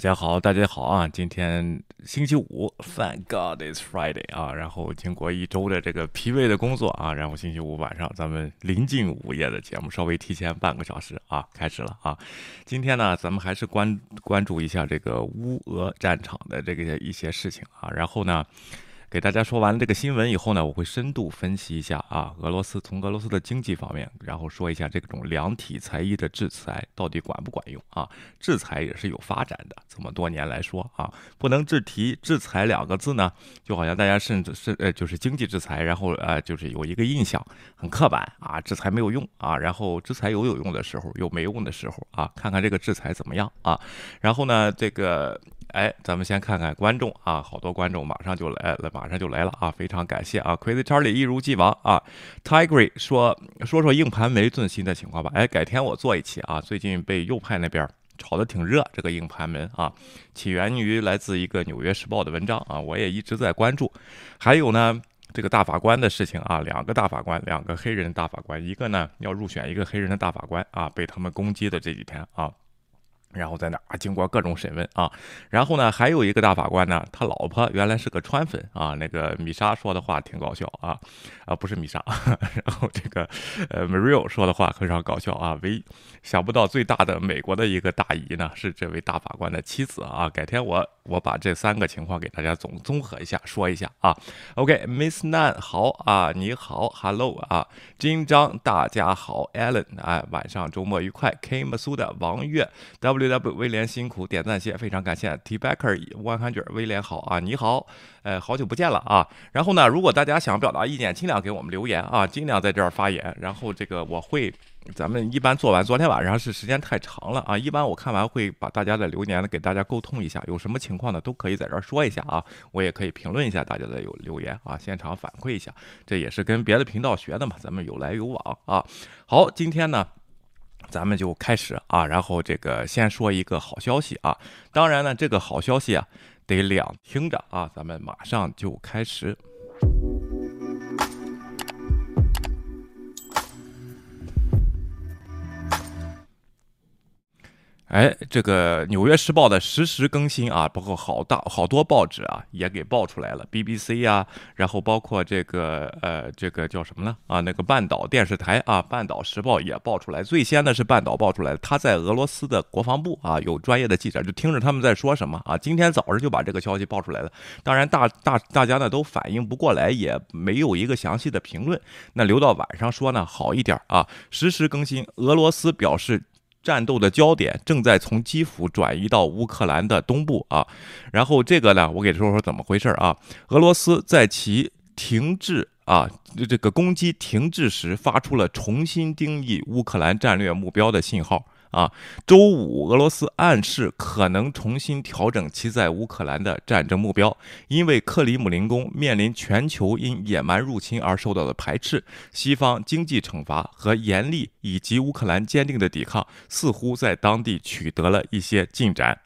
大家好，大家好啊！今天星期五，Thank God it's Friday 啊！然后经过一周的这个疲惫的工作啊，然后星期五晚上咱们临近午夜的节目，稍微提前半个小时啊，开始了啊！今天呢，咱们还是关关注一下这个乌俄战场的这个一些事情啊，然后呢。给大家说完了这个新闻以后呢，我会深度分析一下啊，俄罗斯从俄罗斯的经济方面，然后说一下这种量体裁衣的制裁到底管不管用啊？制裁也是有发展的，这么多年来说啊，不能只提制裁两个字呢，就好像大家甚至是呃就是经济制裁，然后呃就是有一个印象很刻板啊，制裁没有用啊，然后制裁有有用的时候，有没用的时候啊，看看这个制裁怎么样啊？然后呢，这个。哎，咱们先看看观众啊，好多观众马上就来了，马上就来了啊！非常感谢啊，Crazy Charlie 一如既往啊，Tiger 说说说硬盘没最新的情况吧。哎，改天我做一期啊，最近被右派那边炒得挺热，这个硬盘门啊，起源于来自一个纽约时报的文章啊，我也一直在关注。还有呢，这个大法官的事情啊，两个大法官，两个黑人大法官，一个呢要入选一个黑人的大法官啊，被他们攻击的这几天啊。然后在那啊，经过各种审问啊，然后呢，还有一个大法官呢，他老婆原来是个川粉啊，那个米莎说的话挺搞笑啊，啊不是米莎，然后这个呃 Mario 说的话非常搞笑啊，唯想不到最大的美国的一个大姨呢是这位大法官的妻子啊，改天我我把这三个情况给大家总综合一下说一下啊，OK，Miss Nan 好啊，你好，Hello 啊，金章大家好，Allen 哎，晚上周末愉快，K 马苏的王月 W。W 威廉辛苦点赞谢，非常感谢。T Backer One Hundred 威廉好啊，你好，呃，好久不见了啊。然后呢，如果大家想表达意见，尽量给我们留言啊，尽量在这儿发言。然后这个我会，咱们一般做完，昨天晚上是时间太长了啊。一般我看完会把大家的留言呢给大家沟通一下，有什么情况呢都可以在这儿说一下啊。我也可以评论一下大家的有留言啊，现场反馈一下，这也是跟别的频道学的嘛，咱们有来有往啊。好，今天呢。咱们就开始啊，然后这个先说一个好消息啊，当然呢，这个好消息啊得两听着啊，咱们马上就开始。哎，这个《纽约时报》的实时更新啊，包括好大好多报纸啊，也给爆出来了，BBC 啊，然后包括这个呃，这个叫什么呢？啊，那个半岛电视台啊，《半岛时报》也爆出来。最先的是半岛爆出来的，他在俄罗斯的国防部啊，有专业的记者就听着他们在说什么啊。今天早上就把这个消息爆出来了。当然，大大大家呢都反应不过来，也没有一个详细的评论。那留到晚上说呢，好一点啊。实时更新，俄罗斯表示。战斗的焦点正在从基辅转移到乌克兰的东部啊，然后这个呢，我给说说怎么回事啊？俄罗斯在其停滞啊这个攻击停滞时，发出了重新定义乌克兰战略目标的信号。啊，周五，俄罗斯暗示可能重新调整其在乌克兰的战争目标，因为克里姆林宫面临全球因野蛮入侵而受到的排斥、西方经济惩罚和严厉，以及乌克兰坚定的抵抗，似乎在当地取得了一些进展。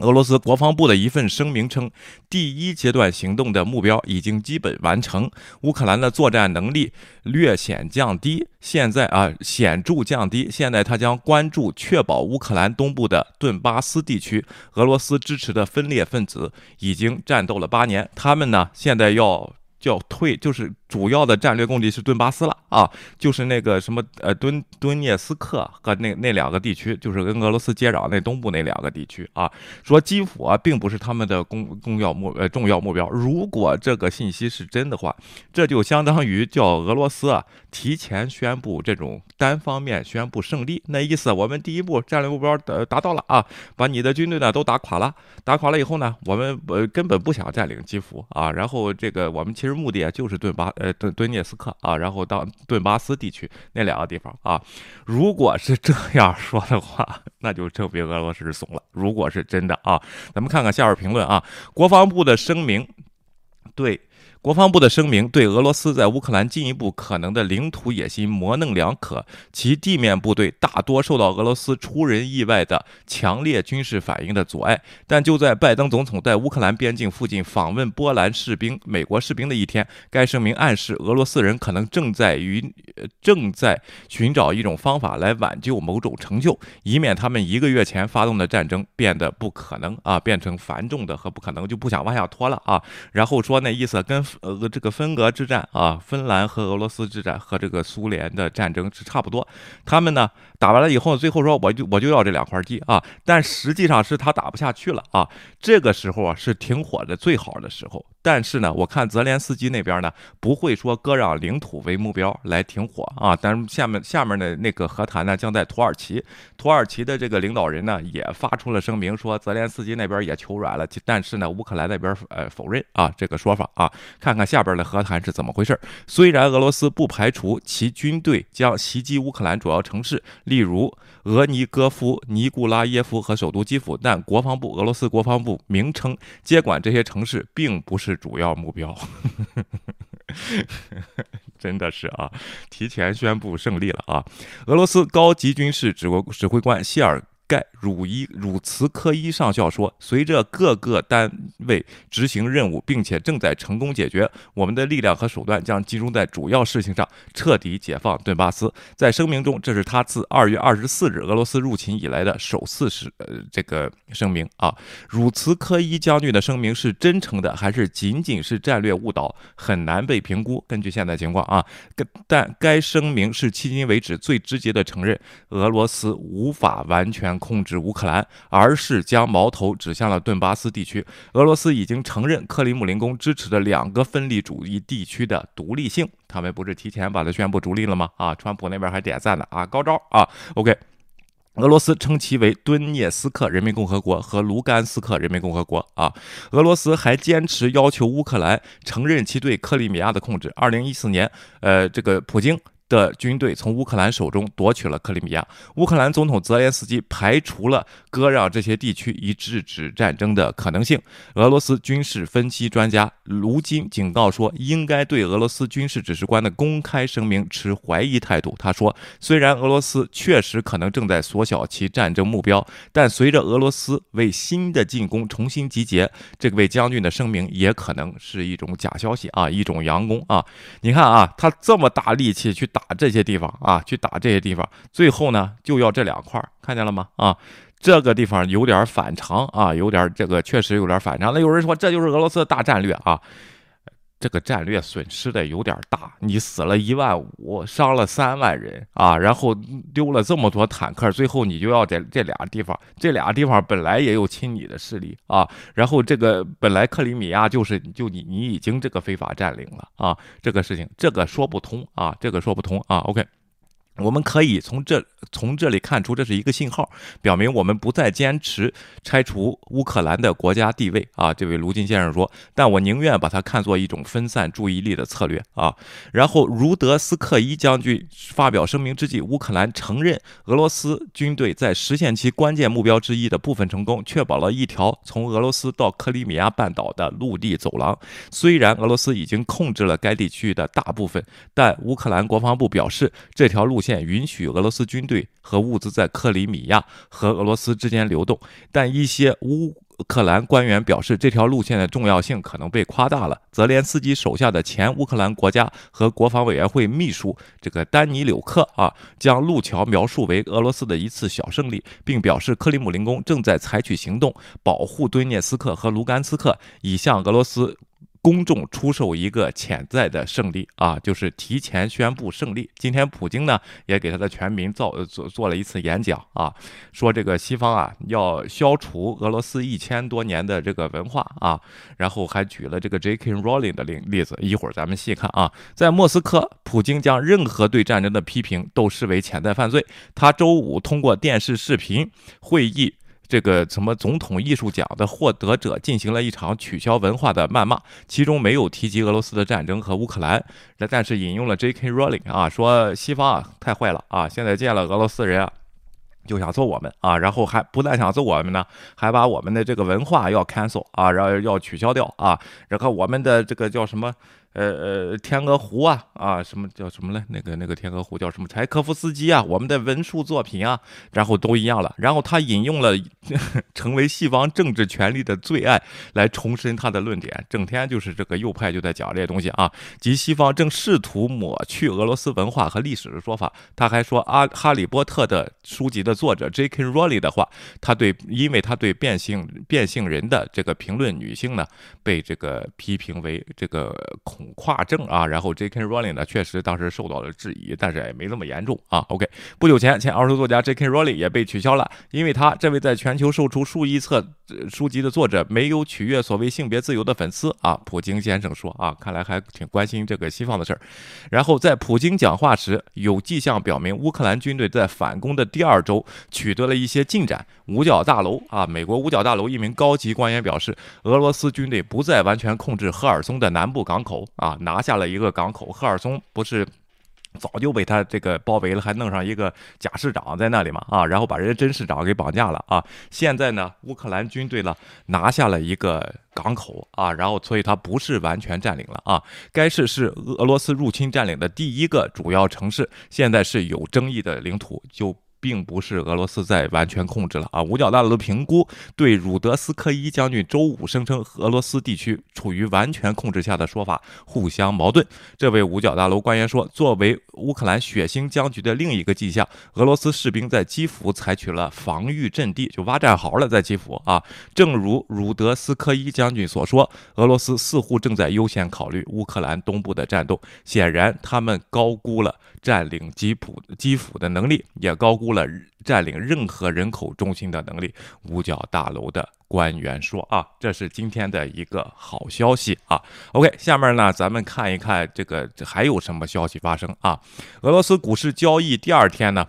俄罗斯国防部的一份声明称，第一阶段行动的目标已经基本完成，乌克兰的作战能力略显降低，现在啊显著降低。现在他将关注确保乌克兰东部的顿巴斯地区，俄罗斯支持的分裂分子已经战斗了八年，他们呢现在要叫退，就是。主要的战略供地是顿巴斯了啊，就是那个什么呃顿顿涅斯克和那那两个地区，就是跟俄罗斯接壤那东部那两个地区啊。说基辅啊并不是他们的公公要目呃重要目标。如果这个信息是真的话，这就相当于叫俄罗斯啊提前宣布这种单方面宣布胜利。那意思我们第一步战略目标达达到了啊，把你的军队呢都打垮了，打垮了以后呢，我们呃根本不想占领基辅啊。然后这个我们其实目的啊就是顿巴。呃，顿顿涅斯克啊，然后到顿巴斯地区那两个地方啊，如果是这样说的话，那就证明俄罗斯是怂了。如果是真的啊，咱们看看下边评论啊，国防部的声明对国防部的声明对俄罗斯在乌克兰进一步可能的领土野心模棱两可，其地面部队大多受到俄罗斯出人意外的强烈军事反应的阻碍。但就在拜登总统在乌克兰边境附近访问波兰士兵、美国士兵的一天，该声明暗示俄罗斯人可能正在于正在寻找一种方法来挽救某种成就，以免他们一个月前发动的战争变得不可能啊，变成繁重的和不可能，就不想往下拖了啊。然后说那意思跟。呃，这个分隔之战啊，芬兰和俄罗斯之战和这个苏联的战争是差不多。他们呢打完了以后，最后说我就我就要这两块地啊，但实际上是他打不下去了啊。这个时候啊是停火的最好的时候。但是呢，我看泽连斯基那边呢不会说割让领土为目标来停火啊。但是下面下面的那个和谈呢将在土耳其，土耳其的这个领导人呢也发出了声明，说泽连斯基那边也求软了，但是呢乌克兰那边呃否认啊这个说法啊。看看下边的和谈是怎么回事。虽然俄罗斯不排除其军队将袭击乌克兰主要城市，例如俄尼戈夫、尼古拉耶夫和首都基辅，但国防部俄罗斯国防部名称接管这些城市并不是主要目标。真的是啊，提前宣布胜利了啊！俄罗斯高级军事指挥指挥官谢尔。盖汝伊汝茨科伊上校说：“随着各个单位执行任务，并且正在成功解决，我们的力量和手段将集中在主要事情上，彻底解放顿巴斯。”在声明中，这是他自二月二十四日俄罗斯入侵以来的首次是呃这个声明啊。汝茨科伊将军的声明是真诚的，还是仅仅是战略误导，很难被评估。根据现在情况啊，但该声明是迄今为止最直接的承认俄罗斯无法完全。控制乌克兰，而是将矛头指向了顿巴斯地区。俄罗斯已经承认克里姆林宫支持的两个分离主义地区的独立性。他们不是提前把它宣布独立了吗？啊，川普那边还点赞呢啊，高招啊！OK，俄罗斯称其为顿涅斯克人民共和国和卢甘斯克人民共和国啊。俄罗斯还坚持要求乌克兰承认其对克里米亚的控制。二零一四年，呃，这个普京。的军队从乌克兰手中夺取了克里米亚，乌克兰总统泽连斯基排除了割让这些地区以制止战争的可能性。俄罗斯军事分析专家卢金警告说，应该对俄罗斯军事指挥官的公开声明持怀疑态度。他说，虽然俄罗斯确实可能正在缩小其战争目标，但随着俄罗斯为新的进攻重新集结，这位将军的声明也可能是一种假消息啊，一种佯攻啊！你看啊，他这么大力气去打。打这些地方啊，去打这些地方，最后呢就要这两块，看见了吗？啊，这个地方有点反常啊，有点这个确实有点反常。那有人说这就是俄罗斯的大战略啊。这个战略损失的有点大，你死了一万五，伤了三万人啊，然后丢了这么多坦克，最后你就要在这俩地方，这俩地方本来也有亲你的势力啊，然后这个本来克里米亚就是就你你已经这个非法占领了啊，这个事情这个说不通啊，这个说不通啊，OK。我们可以从这从这里看出，这是一个信号，表明我们不再坚持拆除乌克兰的国家地位啊。这位卢金先生说，但我宁愿把它看作一种分散注意力的策略啊。然后，如德斯克伊将军发表声明之际，乌克兰承认俄罗斯军队在实现其关键目标之一的部分成功，确保了一条从俄罗斯到克里米亚半岛的陆地走廊。虽然俄罗斯已经控制了该地区的大部分，但乌克兰国防部表示，这条路。线允许俄罗斯军队和物资在克里米亚和俄罗斯之间流动，但一些乌克兰官员表示，这条路线的重要性可能被夸大了。泽连斯基手下的前乌克兰国家和国防委员会秘书这个丹尼柳克啊，将路桥描述为俄罗斯的一次小胜利，并表示克里姆林宫正在采取行动保护顿涅斯克和卢甘斯克，以向俄罗斯。公众出售一个潜在的胜利啊，就是提前宣布胜利。今天普京呢也给他的全民造做做了一次演讲啊，说这个西方啊要消除俄罗斯一千多年的这个文化啊，然后还举了这个 J.K. Rowling 的例例子，一会儿咱们细看啊。在莫斯科，普京将任何对战争的批评都视为潜在犯罪。他周五通过电视视频会议。这个什么总统艺术奖的获得者进行了一场取消文化的谩骂，其中没有提及俄罗斯的战争和乌克兰，但是引用了 J.K. Rowling 啊，说西方啊太坏了啊，现在见了俄罗斯人啊。就想揍我们啊，然后还不但想揍我们呢，还把我们的这个文化要 cancel 啊，然后要取消掉啊，然后我们的这个叫什么？呃呃，天鹅湖啊啊，什么叫什么嘞？那个那个天鹅湖叫什么？柴可夫斯基啊，我们的文术作品啊，然后都一样了。然后他引用了 成为西方政治权力的最爱来重申他的论点，整天就是这个右派就在讲这些东西啊。即西方正试图抹去俄罗斯文化和历史的说法。他还说啊，《哈利波特》的书籍的作者 J.K. Rowling 的话，他对，因为他对变性变性人的这个评论女性呢，被这个批评为这个恐。跨政啊，然后 J.K. Rowling 呢，确实当时受到了质疑，但是也没那么严重啊。OK，不久前，前儿童作家 J.K. Rowling 也被取消了，因为他这位在全球售出数亿册书籍的作者没有取悦所谓性别自由的粉丝啊。普京先生说啊，看来还挺关心这个西方的事儿。然后在普京讲话时，有迹象表明乌克兰军队在反攻的第二周取得了一些进展。五角大楼啊，美国五角大楼一名高级官员表示，俄罗斯军队不再完全控制赫尔松的南部港口。啊，拿下了一个港口，赫尔松不是早就被他这个包围了，还弄上一个假市长在那里嘛？啊，然后把人家真市长给绑架了啊！现在呢，乌克兰军队呢拿下了一个港口啊，然后所以它不是完全占领了啊。该市是俄罗斯入侵占领的第一个主要城市，现在是有争议的领土就。并不是俄罗斯在完全控制了啊！五角大楼的评估对鲁德斯科伊将军周五声称俄罗斯地区处于完全控制下的说法互相矛盾。这位五角大楼官员说：“作为乌克兰血腥僵局的另一个迹象，俄罗斯士兵在基辅采取了防御阵地，就挖战壕了，在基辅啊。正如鲁德斯科伊将军所说，俄罗斯似乎正在优先考虑乌克兰东部的战斗。显然，他们高估了占领基辅基辅的能力，也高估。”了占领任何人口中心的能力，五角大楼的官员说啊，这是今天的一个好消息啊。OK，下面呢，咱们看一看这个还有什么消息发生啊？俄罗斯股市交易第二天呢？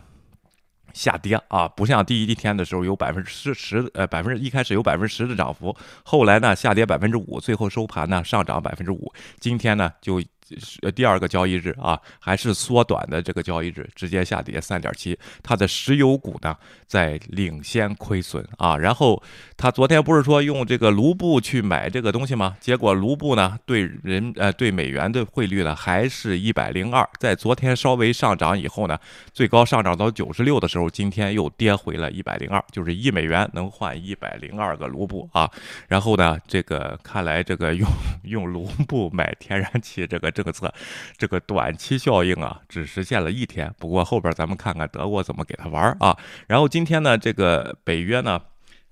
下跌啊，不像第一天的时候有百分之十十呃百分之一开始有百分之十的涨幅，后来呢下跌百分之五，最后收盘呢上涨百分之五。今天呢就是第二个交易日啊，还是缩短的这个交易日，直接下跌三点七。它的石油股呢在领先亏损啊，然后他昨天不是说用这个卢布去买这个东西吗？结果卢布呢对人呃对美元的汇率呢还是一百零二，在昨天稍微上涨以后呢，最高上涨到九十六的时候。今天又跌回了一百零二，就是一美元能换一百零二个卢布啊。然后呢，这个看来这个用用卢布买天然气这个政策，这个短期效应啊，只实现了一天。不过后边咱们看看德国怎么给他玩啊。然后今天呢，这个北约呢。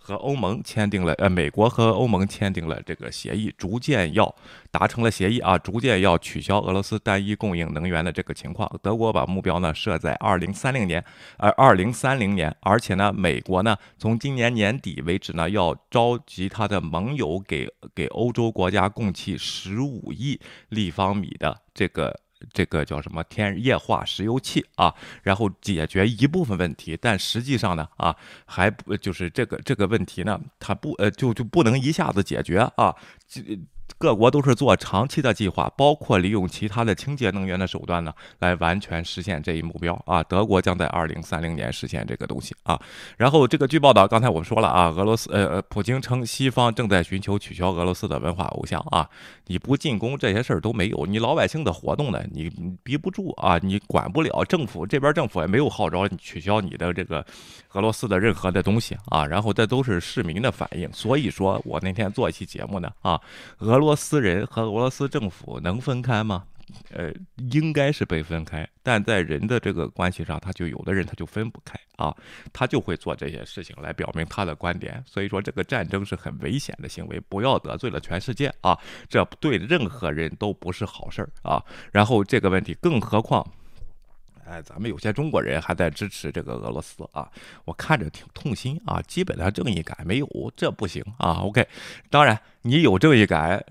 和欧盟签订了，呃，美国和欧盟签订了这个协议，逐渐要达成了协议啊，逐渐要取消俄罗斯单一供应能源的这个情况。德国把目标呢设在二零三零年，呃，二零三零年，而且呢，美国呢从今年年底为止呢，要召集他的盟友给给欧洲国家供气十五亿立方米的这个。这个叫什么天液化石油气啊？然后解决一部分问题，但实际上呢，啊，还不就是这个这个问题呢？它不呃，就就不能一下子解决啊？这。各国都是做长期的计划，包括利用其他的清洁能源的手段呢，来完全实现这一目标啊。德国将在二零三零年实现这个东西啊。然后这个据报道，刚才我说了啊，俄罗斯呃，普京称西方正在寻求取消俄罗斯的文化偶像啊。你不进攻这些事儿都没有，你老百姓的活动呢，你逼不住啊，你管不了。政府这边政府也没有号召你取消你的这个俄罗斯的任何的东西啊。然后这都是市民的反应，所以说我那天做一期节目呢啊，俄。罗俄罗斯人和俄罗斯政府能分开吗？呃，应该是被分开，但在人的这个关系上，他就有的人他就分不开啊，他就会做这些事情来表明他的观点。所以说，这个战争是很危险的行为，不要得罪了全世界啊，这对任何人都不是好事儿啊。然后这个问题，更何况。哎，咱们有些中国人还在支持这个俄罗斯啊，我看着挺痛心啊。基本上正义感没有，这不行啊。OK，当然你有正义感，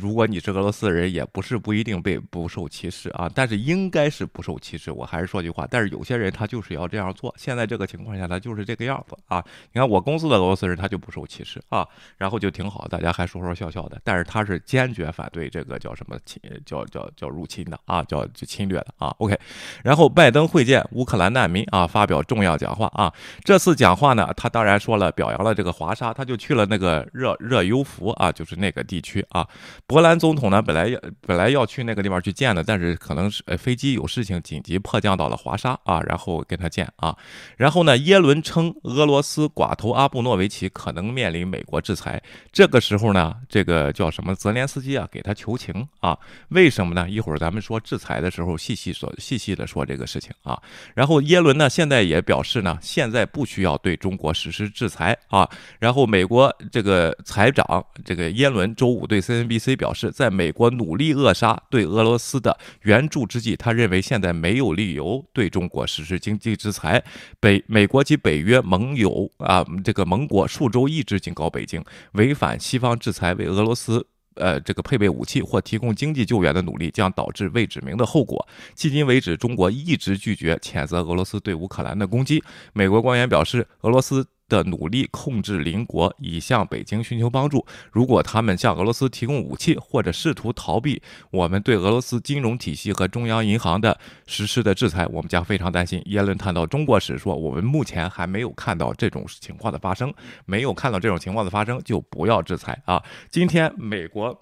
如果你是俄罗斯人，也不是不一定被不受歧视啊，但是应该是不受歧视。我还是说句话，但是有些人他就是要这样做。现在这个情况下，他就是这个样子啊。你看我公司的俄罗斯人，他就不受歧视啊，然后就挺好，大家还说说笑笑的。但是他是坚决反对这个叫什么侵，叫叫叫入侵的啊，叫侵略的啊。OK，然后拜登会见乌克兰难民啊，发表重要讲话啊。这次讲话呢，他当然说了表扬了这个华沙，他就去了那个热热尤福啊。啊，就是那个地区啊，波兰总统呢，本来要本来要去那个地方去见的，但是可能是呃飞机有事情，紧急迫降到了华沙啊，然后跟他见啊。然后呢，耶伦称俄罗斯寡头阿布诺维奇可能面临美国制裁。这个时候呢，这个叫什么泽连斯基啊，给他求情啊？为什么呢？一会儿咱们说制裁的时候，细细说，细细的说这个事情啊。然后耶伦呢，现在也表示呢，现在不需要对中国实施制裁啊。然后美国这个财长这。这个耶伦周五对 CNBC 表示，在美国努力扼杀对俄罗斯的援助之际，他认为现在没有理由对中国实施经济制裁。北美国及北约盟友啊，这个盟国数周一直警告北京，违反西方制裁为俄罗斯呃这个配备武器或提供经济救援的努力，将导致未指明的后果。迄今为止，中国一直拒绝谴责俄罗斯对乌克兰的攻击。美国官员表示，俄罗斯。的努力控制邻国，以向北京寻求帮助。如果他们向俄罗斯提供武器，或者试图逃避我们对俄罗斯金融体系和中央银行的实施的制裁，我们将非常担心。耶伦谈到中国时说：“我们目前还没有看到这种情况的发生，没有看到这种情况的发生，就不要制裁啊！”今天美国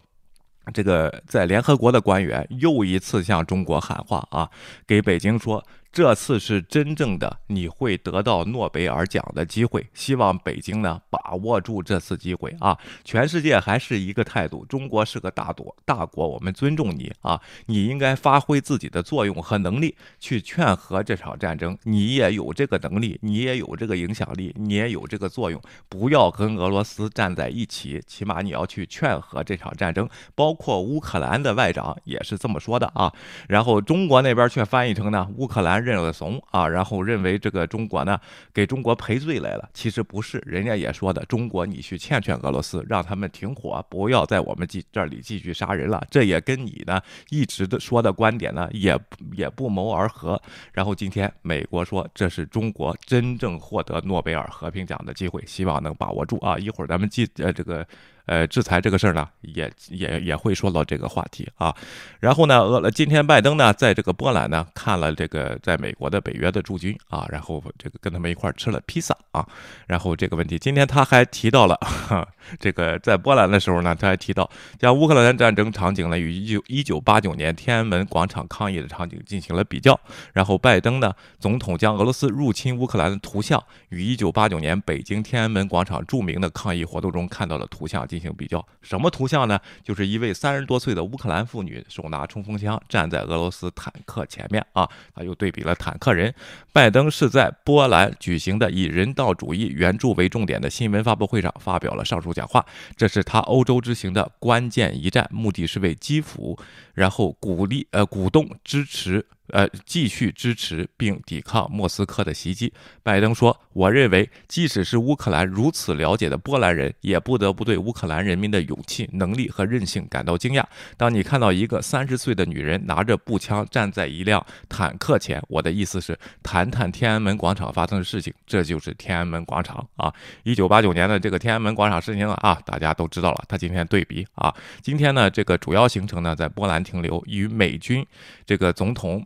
这个在联合国的官员又一次向中国喊话啊，给北京说。这次是真正的你会得到诺贝尔奖的机会，希望北京呢把握住这次机会啊！全世界还是一个态度，中国是个大国，大国我们尊重你啊！你应该发挥自己的作用和能力去劝和这场战争，你也有这个能力，你也有这个影响力，你也有这个作用，不要跟俄罗斯站在一起，起码你要去劝和这场战争。包括乌克兰的外长也是这么说的啊，然后中国那边却翻译成呢乌克兰。认了怂啊，然后认为这个中国呢给中国赔罪来了，其实不是，人家也说的，中国你去劝劝俄罗斯，让他们停火，不要在我们继这里继续杀人了，这也跟你呢一直的说的观点呢也也不谋而合。然后今天美国说这是中国真正获得诺贝尔和平奖的机会，希望能把握住啊！一会儿咱们记呃这个。呃，制裁这个事儿呢，也也也会说到这个话题啊。然后呢，俄今天拜登呢，在这个波兰呢，看了这个在美国的北约的驻军啊，然后这个跟他们一块吃了披萨啊。然后这个问题，今天他还提到了 这个在波兰的时候呢，他还提到将乌克兰战争场景呢与一九一九八九年天安门广场抗议的场景进行了比较。然后拜登呢，总统将俄罗斯入侵乌克兰的图像与一九八九年北京天安门广场著名的抗议活动中看到的图像。进行比较，什么图像呢？就是一位三十多岁的乌克兰妇女手拿冲锋枪站在俄罗斯坦克前面啊，他又对比了坦克人。拜登是在波兰举行的以人道主义援助为重点的新闻发布会上发表了上述讲话，这是他欧洲之行的关键一战，目的是为基辅，然后鼓励呃鼓动支持。呃，继续支持并抵抗莫斯科的袭击。拜登说：“我认为，即使是乌克兰如此了解的波兰人，也不得不对乌克兰人民的勇气、能力和韧性感到惊讶。当你看到一个三十岁的女人拿着步枪站在一辆坦克前，我的意思是，谈谈天安门广场发生的事情。这就是天安门广场啊！一九八九年的这个天安门广场事情啊，大家都知道了。他今天对比啊，今天呢，这个主要行程呢在波兰停留，与美军这个总统。”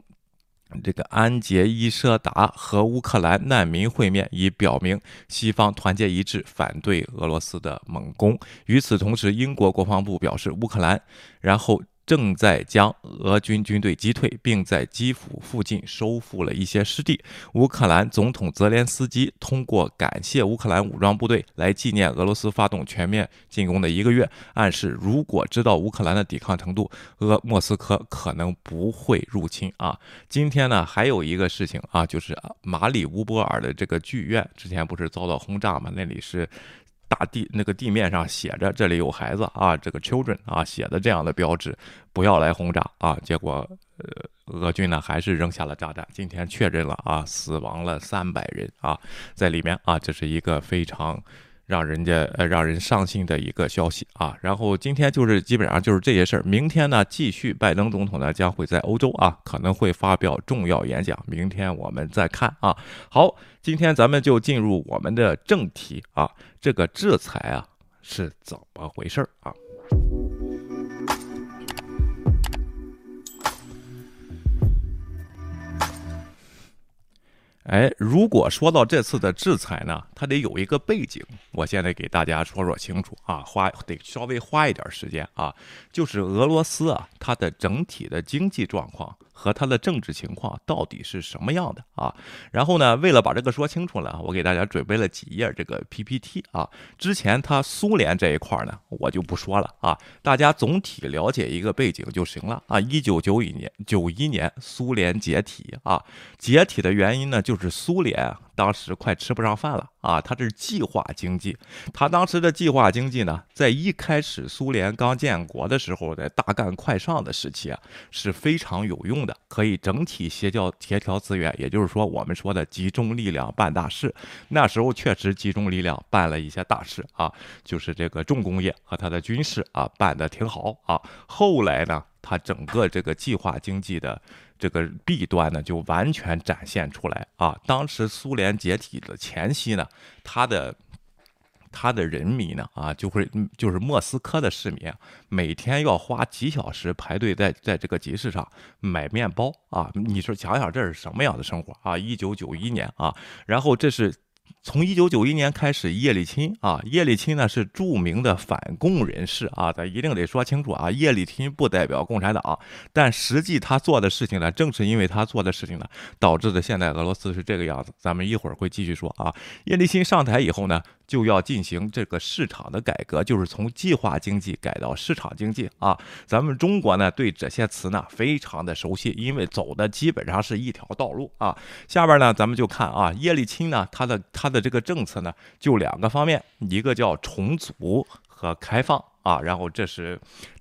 这个安杰伊舍达和乌克兰难民会面，以表明西方团结一致反对俄罗斯的猛攻。与此同时，英国国防部表示，乌克兰然后。正在将俄军军队击退，并在基辅附近收复了一些失地。乌克兰总统泽连斯基通过感谢乌克兰武装部队来纪念俄罗斯发动全面进攻的一个月，暗示如果知道乌克兰的抵抗程度，俄莫斯科可能不会入侵啊。今天呢，还有一个事情啊，就是马里乌波尔的这个剧院之前不是遭到轰炸吗？那里是。大地那个地面上写着“这里有孩子啊”，这个 children 啊写的这样的标志，不要来轰炸啊。结果，呃，俄军呢还是扔下了炸弹。今天确认了啊，死亡了三百人啊，在里面啊，这是一个非常让人家呃让人伤心的一个消息啊，然后今天就是基本上就是这些事儿，明天呢继续拜登总统呢将会在欧洲啊可能会发表重要演讲，明天我们再看啊。好，今天咱们就进入我们的正题啊，这个制裁啊是怎么回事儿啊？哎，如果说到这次的制裁呢，它得有一个背景，我现在给大家说说清楚啊，花得稍微花一点时间啊，就是俄罗斯啊，它的整体的经济状况。和他的政治情况到底是什么样的啊？然后呢，为了把这个说清楚了，我给大家准备了几页这个 PPT 啊。之前他苏联这一块呢，我就不说了啊，大家总体了解一个背景就行了啊。一九九一年，九一年苏联解体啊，解体的原因呢，就是苏联。当时快吃不上饭了啊！他这是计划经济，他当时的计划经济呢，在一开始苏联刚建国的时候，在大干快上的时期啊，是非常有用的，可以整体协调协调资源，也就是说我们说的集中力量办大事。那时候确实集中力量办了一些大事啊，就是这个重工业和它的军事啊办得挺好啊。后来呢，它整个这个计划经济的。这个弊端呢，就完全展现出来啊！当时苏联解体的前夕呢，他的他的人民呢，啊，就会就是莫斯科的市民，每天要花几小时排队在在这个集市上买面包啊！你说想想这是什么样的生活啊？一九九一年啊，然后这是。从一九九一年开始，叶利钦啊，叶利钦呢是著名的反共人士啊，咱一定得说清楚啊，叶利钦不代表共产党，但实际他做的事情呢，正是因为他做的事情呢，导致的现在俄罗斯是这个样子。咱们一会儿会继续说啊，叶利钦上台以后呢。就要进行这个市场的改革，就是从计划经济改到市场经济啊。咱们中国呢，对这些词呢非常的熟悉，因为走的基本上是一条道路啊。下边呢，咱们就看啊，叶利钦呢，他的他的这个政策呢，就两个方面，一个叫重组和开放。啊，然后这是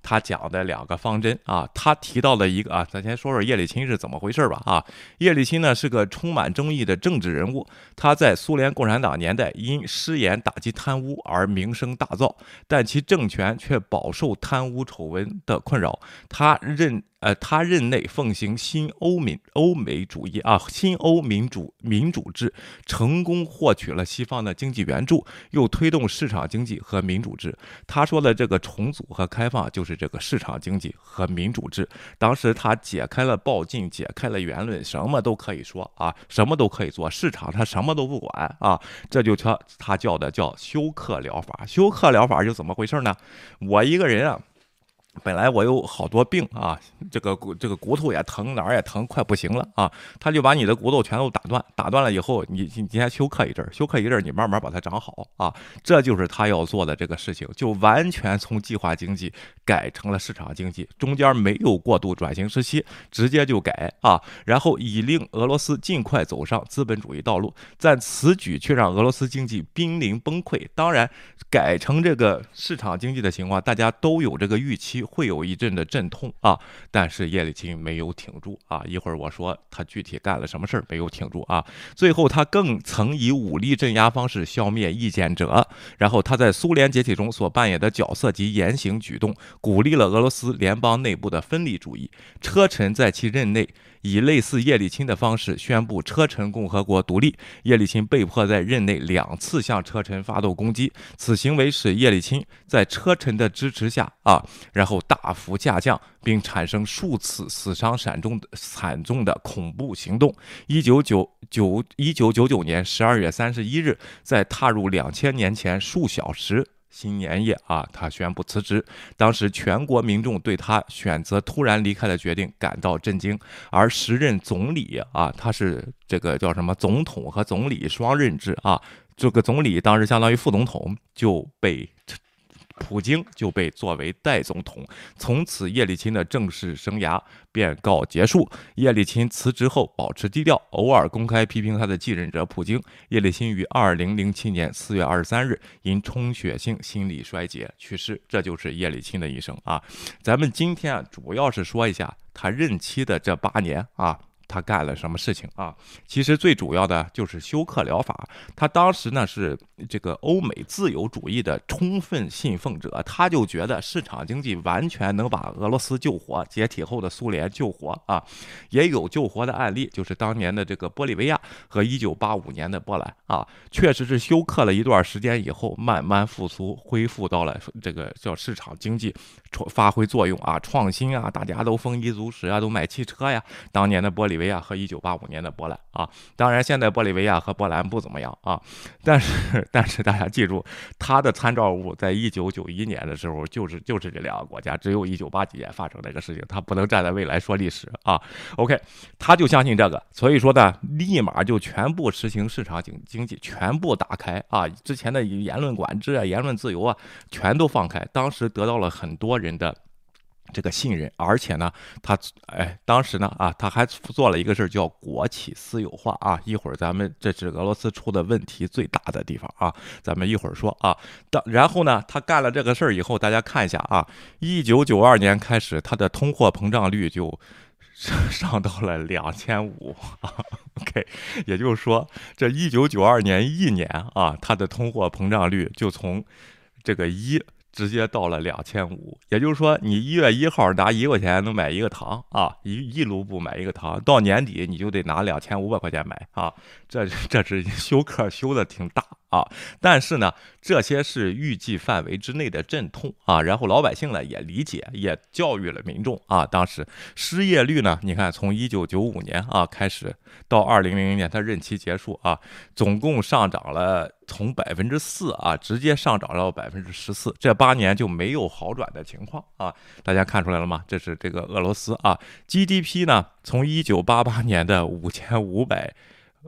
他讲的两个方针啊。他提到了一个啊，咱先说说叶利钦是怎么回事吧啊。叶利钦呢是个充满争议的政治人物，他在苏联共产党年代因失言打击贪污而名声大噪，但其政权却饱受贪污丑闻的困扰。他任。呃，他任内奉行新欧民欧美主义啊，新欧民主民主制，成功获取了西方的经济援助，又推动市场经济和民主制。他说的这个重组和开放，就是这个市场经济和民主制。当时他解开了报禁，解开了言论，什么都可以说啊，什么都可以做，市场他什么都不管啊，这就他他叫的叫休克疗法。休克疗法就怎么回事呢？我一个人啊。本来我有好多病啊，这个骨这个骨头也疼，哪儿也疼，快不行了啊！他就把你的骨头全都打断，打断了以后，你你先休克一阵儿，休克一阵儿，你慢慢把它长好啊！这就是他要做的这个事情，就完全从计划经济改成了市场经济，中间没有过渡转型时期，直接就改啊！然后以令俄罗斯尽快走上资本主义道路，但此举却让俄罗斯经济濒临崩溃。当然，改成这个市场经济的情况，大家都有这个预期。会有一阵的阵痛啊，但是叶利钦没有挺住啊。一会儿我说他具体干了什么事儿，没有挺住啊。最后他更曾以武力镇压方式消灭意见者。然后他在苏联解体中所扮演的角色及言行举动，鼓励了俄罗斯联邦内部的分离主义。车臣在其任内。以类似叶利钦的方式宣布车臣共和国独立，叶利钦被迫在任内两次向车臣发动攻击，此行为使叶利钦在车臣的支持下啊，然后大幅下降，并产生数次死伤惨重惨重的恐怖行动。一九九九一九九九年十二月三十一日，在踏入两千年前数小时。新年夜啊，他宣布辞职。当时全国民众对他选择突然离开的决定感到震惊，而时任总理啊，他是这个叫什么总统和总理双任制啊，这个总理当时相当于副总统就被。普京就被作为代总统，从此叶利钦的正式生涯便告结束。叶利钦辞职后保持低调，偶尔公开批评他的继任者普京。叶利钦于二零零七年四月二十三日因充血性心力衰竭去世。这就是叶利钦的一生啊。咱们今天啊，主要是说一下他任期的这八年啊。他干了什么事情啊？其实最主要的就是休克疗法。他当时呢是这个欧美自由主义的充分信奉者，他就觉得市场经济完全能把俄罗斯救活，解体后的苏联救活啊。也有救活的案例，就是当年的这个玻利维亚和一九八五年的波兰啊，确实是休克了一段时间以后，慢慢复苏，恢复到了这个叫市场经济发挥作用啊，创新啊，大家都丰衣足食啊，都买汽车呀。当年的玻利维亚和一九八五年的波兰啊，当然现在玻利维亚和波兰不怎么样啊，但是 但是大家记住，他的参照物在一九九一年的时候就是就是这两个国家，只有一九八几年发生这个事情，他不能站在未来说历史啊。OK，他就相信这个，所以说呢，立马就全部实行市场经经济，全部打开啊，之前的言论管制啊、言论自由啊，全都放开，当时得到了很多人的。这个信任，而且呢，他哎，当时呢啊，他还做了一个事儿，叫国企私有化啊。一会儿咱们这是俄罗斯出的问题最大的地方啊，咱们一会儿说啊。当然后呢，他干了这个事儿以后，大家看一下啊，一九九二年开始，他的通货膨胀率就上 到了两千五啊。OK，也就是说，这一九九二年一年啊，他的通货膨胀率就从这个一。直接到了两千五，也就是说，你一月一号拿一块钱能买一个糖啊，一一卢布买一个糖，到年底你就得拿两千五百块钱买啊，这这是 休克休的挺大。啊，但是呢，这些是预计范围之内的阵痛啊，然后老百姓呢也理解，也教育了民众啊。当时失业率呢，你看从一九九五年啊开始到二零零零年他任期结束啊，总共上涨了从百分之四啊，直接上涨到百分之十四，这八年就没有好转的情况啊。大家看出来了吗？这是这个俄罗斯啊，GDP 呢，从一九八八年的五千五百。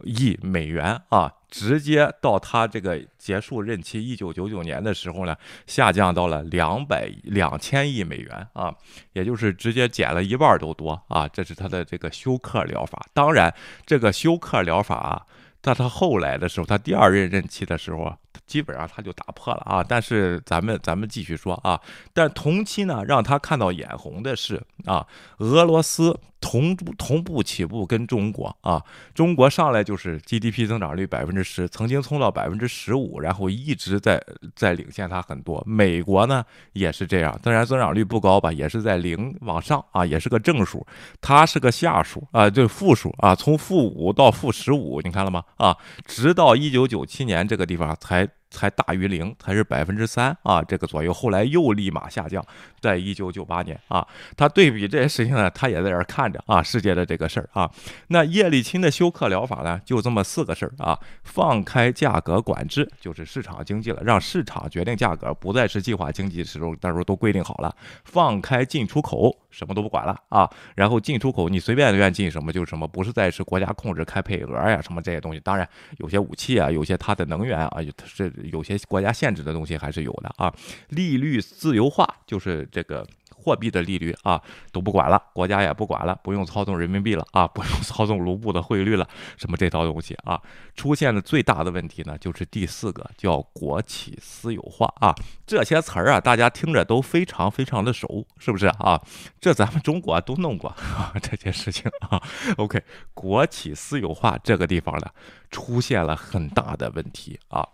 亿美元啊，直接到他这个结束任期一九九九年的时候呢，下降到了两百两千亿美元啊，也就是直接减了一半都多啊。这是他的这个休克疗法。当然，这个休克疗法啊，在他后来的时候，他第二任任期的时候。基本上他就打破了啊，但是咱们咱们继续说啊，但同期呢，让他看到眼红的是啊，俄罗斯同同步起步跟中国啊，中国上来就是 GDP 增长率百分之十，曾经冲到百分之十五，然后一直在在领先他很多。美国呢也是这样，虽然增长率不高吧，也是在零往上啊，也是个正数，它是个下数啊，就是负数啊，从负五到负十五，你看了吗？啊，直到一九九七年这个地方才。才大于零，才是百分之三啊，这个左右，后来又立马下降，在一九九八年啊，他对比这些事情呢，他也在这儿看着啊，世界的这个事儿啊，那叶利钦的休克疗法呢，就这么四个事儿啊，放开价格管制，就是市场经济了，让市场决定价格，不再是计划经济时候，到时候都规定好了，放开进出口，什么都不管了啊，然后进出口你随便愿进什么就什么，不是再是国家控制开配额呀，什么这些东西，当然有些武器啊，有些它的能源啊，它是。有些国家限制的东西还是有的啊，利率自由化就是这个货币的利率啊都不管了，国家也不管了，不用操纵人民币了啊，不用操纵卢布的汇率了，什么这套东西啊，出现的最大的问题呢，就是第四个叫国企私有化啊，这些词儿啊，大家听着都非常非常的熟，是不是啊？这咱们中国都弄过啊 这件事情啊。OK，国企私有化这个地方呢，出现了很大的问题啊。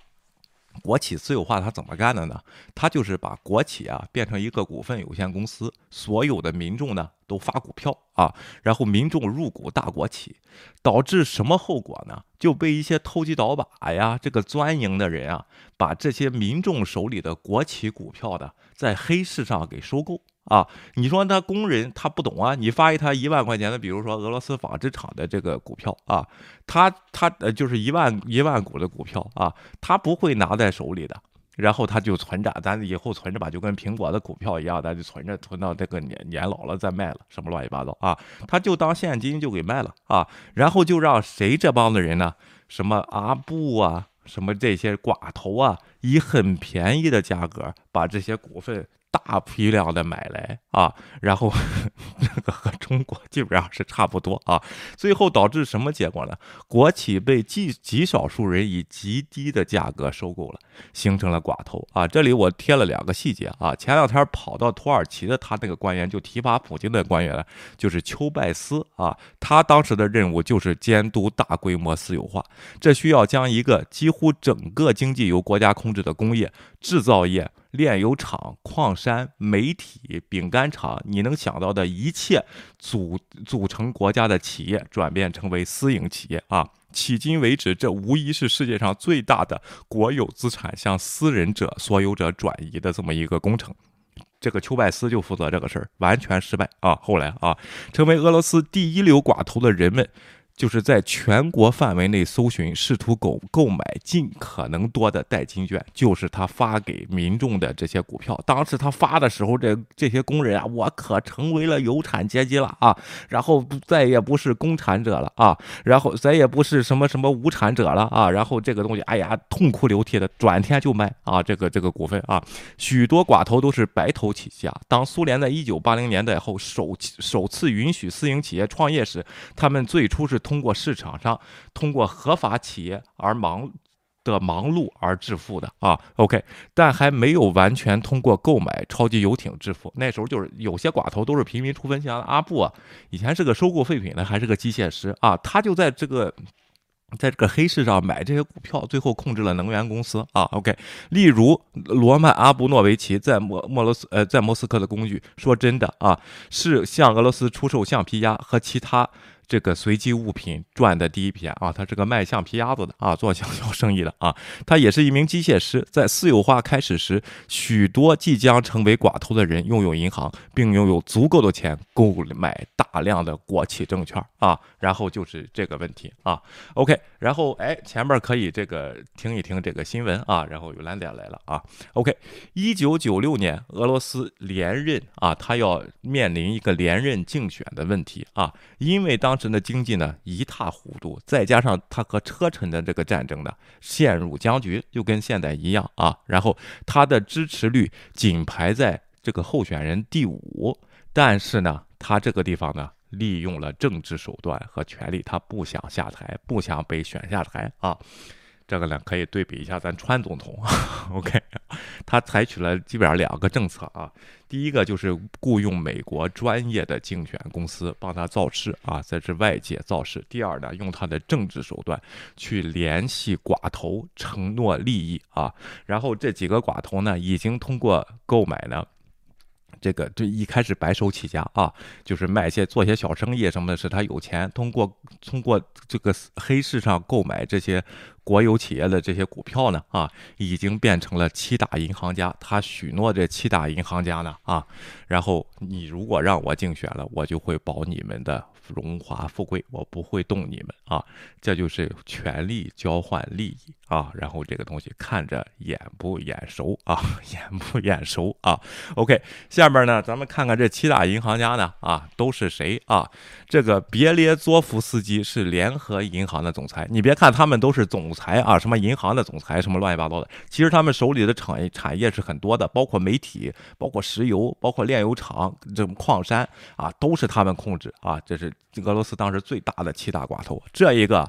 国企私有化它怎么干的呢？它就是把国企啊变成一个股份有限公司，所有的民众呢都发股票啊，然后民众入股大国企，导致什么后果呢？就被一些投机倒把呀，这个钻营的人啊，把这些民众手里的国企股票的在黑市上给收购。啊，你说他工人他不懂啊？你发给他一万块钱的，比如说俄罗斯纺织厂的这个股票啊，他他呃就是一万一万股的股票啊，他不会拿在手里的，然后他就存着，咱以后存着吧，就跟苹果的股票一样，咱就存着，存到这个年年老了再卖了，什么乱七八糟啊，他就当现金就给卖了啊，然后就让谁这帮的人呢，什么阿布啊，什么这些寡头啊，以很便宜的价格把这些股份。大批量的买来啊，然后 这个和中国基本上是差不多啊。最后导致什么结果呢？国企被极极少数人以极低的价格收购了，形成了寡头啊。这里我贴了两个细节啊。前两天跑到土耳其的他那个官员就提拔普京的官员，就是丘拜斯啊。他当时的任务就是监督大规模私有化，这需要将一个几乎整个经济由国家控制的工业制造业。炼油厂、矿山、媒体、饼干厂，你能想到的一切组组成国家的企业，转变成为私营企业啊！迄今为止，这无疑是世界上最大的国有资产向私人者所有者转移的这么一个工程。这个丘拜斯就负责这个事儿，完全失败啊！后来啊，成为俄罗斯第一流寡头的人们。就是在全国范围内搜寻，试图购购买尽可能多的代金券，就是他发给民众的这些股票。当时他发的时候，这这些工人啊，我可成为了有产阶级了啊，然后再也不是共产者了啊，然后再也不是什么什么无产者了啊，然后这个东西，哎呀，痛哭流涕的，转天就卖啊，这个这个股份啊，许多寡头都是白头起家。当苏联在一九八零年代后首首次允许私营企业创业时，他们最初是。通过市场上，通过合法企业而忙的忙碌而致富的啊，OK，但还没有完全通过购买超级游艇致富。那时候就是有些寡头都是平民出身，像阿布啊，以前是个收购废品的，还是个机械师啊，他就在这个在这个黑市上买这些股票，最后控制了能源公司啊，OK。例如罗曼阿布诺维奇在莫莫罗斯呃在莫斯科的工具，说真的啊，是向俄罗斯出售橡皮鸭和其他。这个随机物品赚的第一笔啊，他是个卖橡皮鸭子的啊，做小销生意的啊，他也是一名机械师。在私有化开始时，许多即将成为寡头的人拥有银行，并拥有足够的钱购买大量的国企证券啊。然后就是这个问题啊。OK，然后哎，前面可以这个听一听这个新闻啊。然后有蓝点来了啊。OK，一九九六年俄罗斯连任啊，他要面临一个连任竞选的问题啊，因为当。当时的经济呢一塌糊涂，再加上他和车臣的这个战争呢陷入僵局，就跟现在一样啊。然后他的支持率仅排在这个候选人第五，但是呢，他这个地方呢利用了政治手段和权力，他不想下台，不想被选下台啊。这个呢，可以对比一下咱川总统，OK，他采取了基本上两个政策啊。第一个就是雇佣美国专业的竞选公司帮他造势啊，在这外界造势。第二呢，用他的政治手段去联系寡头，承诺利益啊。然后这几个寡头呢，已经通过购买呢。这个这一开始白手起家啊，就是卖些做些小生意什么的，使他有钱。通过通过这个黑市上购买这些国有企业的这些股票呢，啊，已经变成了七大银行家。他许诺这七大银行家呢，啊，然后你如果让我竞选了，我就会保你们的。荣华富贵，我不会动你们啊！这就是权力交换利益啊！然后这个东西看着眼不眼熟啊？眼不眼熟啊？OK，下面呢，咱们看看这七大银行家呢啊，都是谁啊？这个别列佐夫斯基是联合银行的总裁。你别看他们都是总裁啊，什么银行的总裁，什么乱七八糟的，其实他们手里的产业产业是很多的，包括媒体，包括石油，包括炼油厂，这种矿山啊，都是他们控制啊。这是。俄罗斯当时最大的七大寡头，这一个，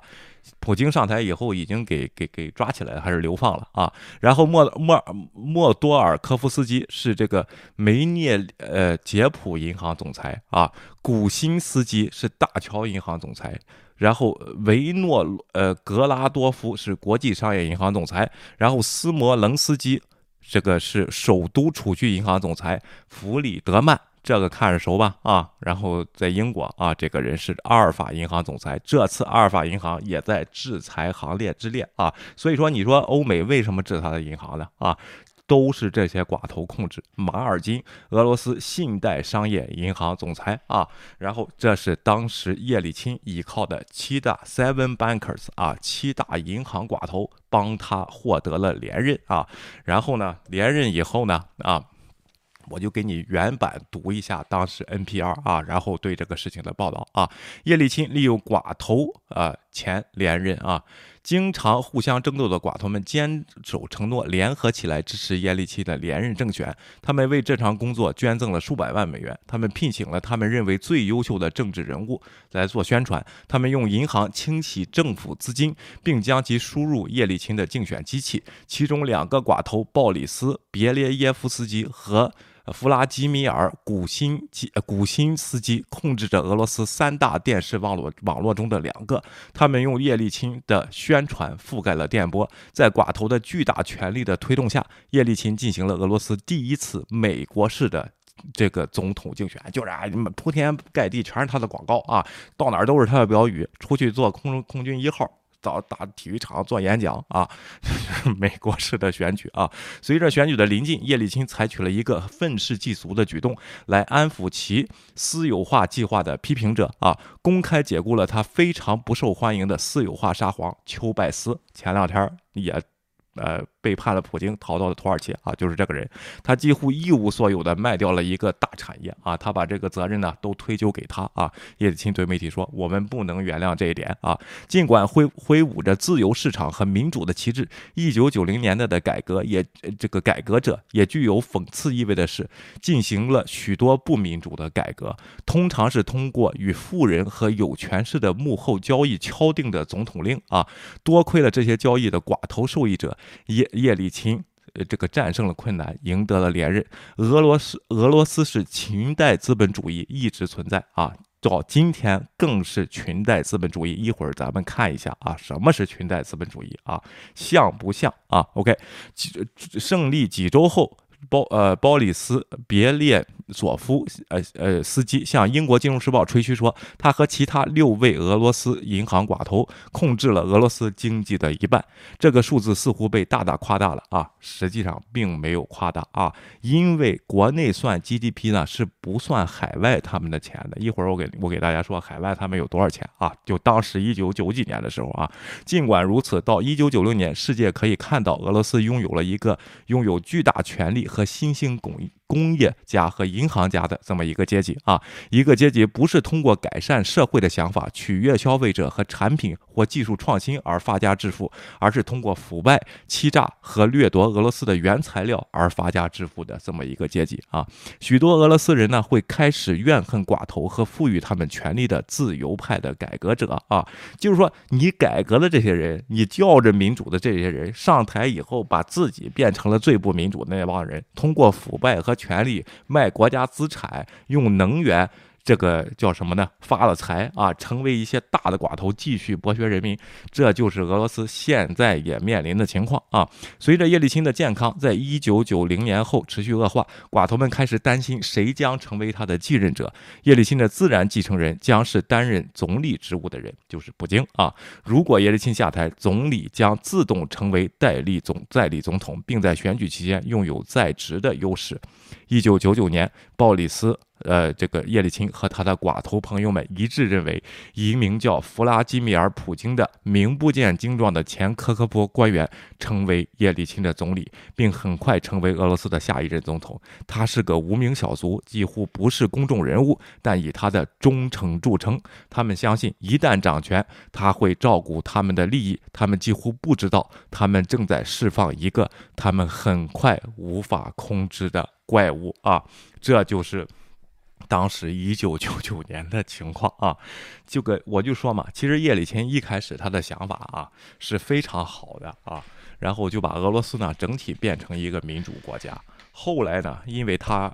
普京上台以后已经给给给抓起来了，还是流放了啊？然后莫莫莫多尔科夫斯基是这个梅涅呃捷普银行总裁啊，古辛斯基是大桥银行总裁，然后维诺呃格拉多夫是国际商业银行总裁，然后斯摩棱斯基这个是首都储蓄银行总裁，弗里德曼。这个看着熟吧啊，然后在英国啊，这个人是阿尔法银行总裁，这次阿尔法银行也在制裁行列之列啊，所以说你说欧美为什么制裁的银行呢啊，都是这些寡头控制。马尔金，俄罗斯信贷商业银行总裁啊，然后这是当时叶利钦依靠的七大 Seven Bankers 啊，七大银行寡头帮他获得了连任啊，然后呢，连任以后呢啊。我就给你原版读一下当时 NPR 啊，然后对这个事情的报道啊。叶利钦利用寡头啊前连任啊，经常互相争斗的寡头们坚守承诺，联合起来支持叶利钦的连任政权。他们为这场工作捐赠了数百万美元。他们聘请了他们认为最优秀的政治人物来做宣传。他们用银行清洗政府资金，并将其输入叶利钦的竞选机器。其中两个寡头鲍里斯·别列耶夫斯基和。弗拉基米尔·古辛基古辛斯基控制着俄罗斯三大电视网络网络中的两个，他们用叶利钦的宣传覆盖了电波。在寡头的巨大权力的推动下，叶利钦进行了俄罗斯第一次美国式的这个总统竞选，就是啊，铺天盖地全是他的广告啊，到哪儿都是他的标语，出去做空中空军一号。到大体育场做演讲啊，美国式的选举啊。随着选举的临近，叶利钦采取了一个愤世嫉俗的举动，来安抚其私有化计划的批评者啊，公开解雇了他非常不受欢迎的私有化沙皇丘拜斯。前两天也。呃，背叛了普京，逃到了土耳其啊，就是这个人，他几乎一无所有的卖掉了一个大产业啊，他把这个责任呢都推究给他啊。叶利钦对媒体说：“我们不能原谅这一点啊。”尽管挥挥舞着自由市场和民主的旗帜，一九九零年代的改革也这个改革者也具有讽刺意味的是，进行了许多不民主的改革，通常是通过与富人和有权势的幕后交易敲定的总统令啊。多亏了这些交易的寡头受益者。叶叶利钦，呃，这个战胜了困难，赢得了连任。俄罗斯，俄罗斯是裙带资本主义一直存在啊，到今天更是裙带资本主义。一会儿咱们看一下啊，什么是裙带资本主义啊？像不像啊？OK，胜利几周后。包呃，鲍里斯别列佐夫呃呃司机向英国金融时报吹嘘说，他和其他六位俄罗斯银行寡头控制了俄罗斯经济的一半。这个数字似乎被大大夸大了啊，实际上并没有夸大啊，因为国内算 GDP 呢是不算海外他们的钱的。一会儿我给我给大家说海外他们有多少钱啊？就当时一九九几年的时候啊，尽管如此，到一九九六年，世界可以看到俄罗斯拥有了一个拥有巨大权力。和新兴工艺。工业家和银行家的这么一个阶级啊，一个阶级不是通过改善社会的想法、取悦消费者和产品或技术创新而发家致富，而是通过腐败、欺诈和掠夺俄罗斯的原材料而发家致富的这么一个阶级啊。许多俄罗斯人呢会开始怨恨寡头和赋予他们权力的自由派的改革者啊，就是说你改革的这些人，你叫着民主的这些人上台以后，把自己变成了最不民主的那帮人，通过腐败和权力卖国家资产，用能源。这个叫什么呢？发了财啊，成为一些大的寡头，继续剥削人民，这就是俄罗斯现在也面临的情况啊。随着叶利钦的健康在一九九零年后持续恶化，寡头们开始担心谁将成为他的继任者。叶利钦的自然继承人将是担任总理职务的人，就是普京啊。如果叶利钦下台，总理将自动成为代理总代理总统，并在选举期间拥有在职的优势。一九九九年，鲍里斯。呃，这个叶利钦和他的寡头朋友们一致认为，一名叫弗拉基米尔·普京的名不见经传的前科科波官员成为叶利钦的总理，并很快成为俄罗斯的下一任总统。他是个无名小卒，几乎不是公众人物，但以他的忠诚著称。他们相信，一旦掌权，他会照顾他们的利益。他们几乎不知道，他们正在释放一个他们很快无法控制的怪物啊！这就是。当时一九九九年的情况啊，就跟我就说嘛，其实叶利钦一开始他的想法啊是非常好的啊，然后就把俄罗斯呢整体变成一个民主国家。后来呢，因为他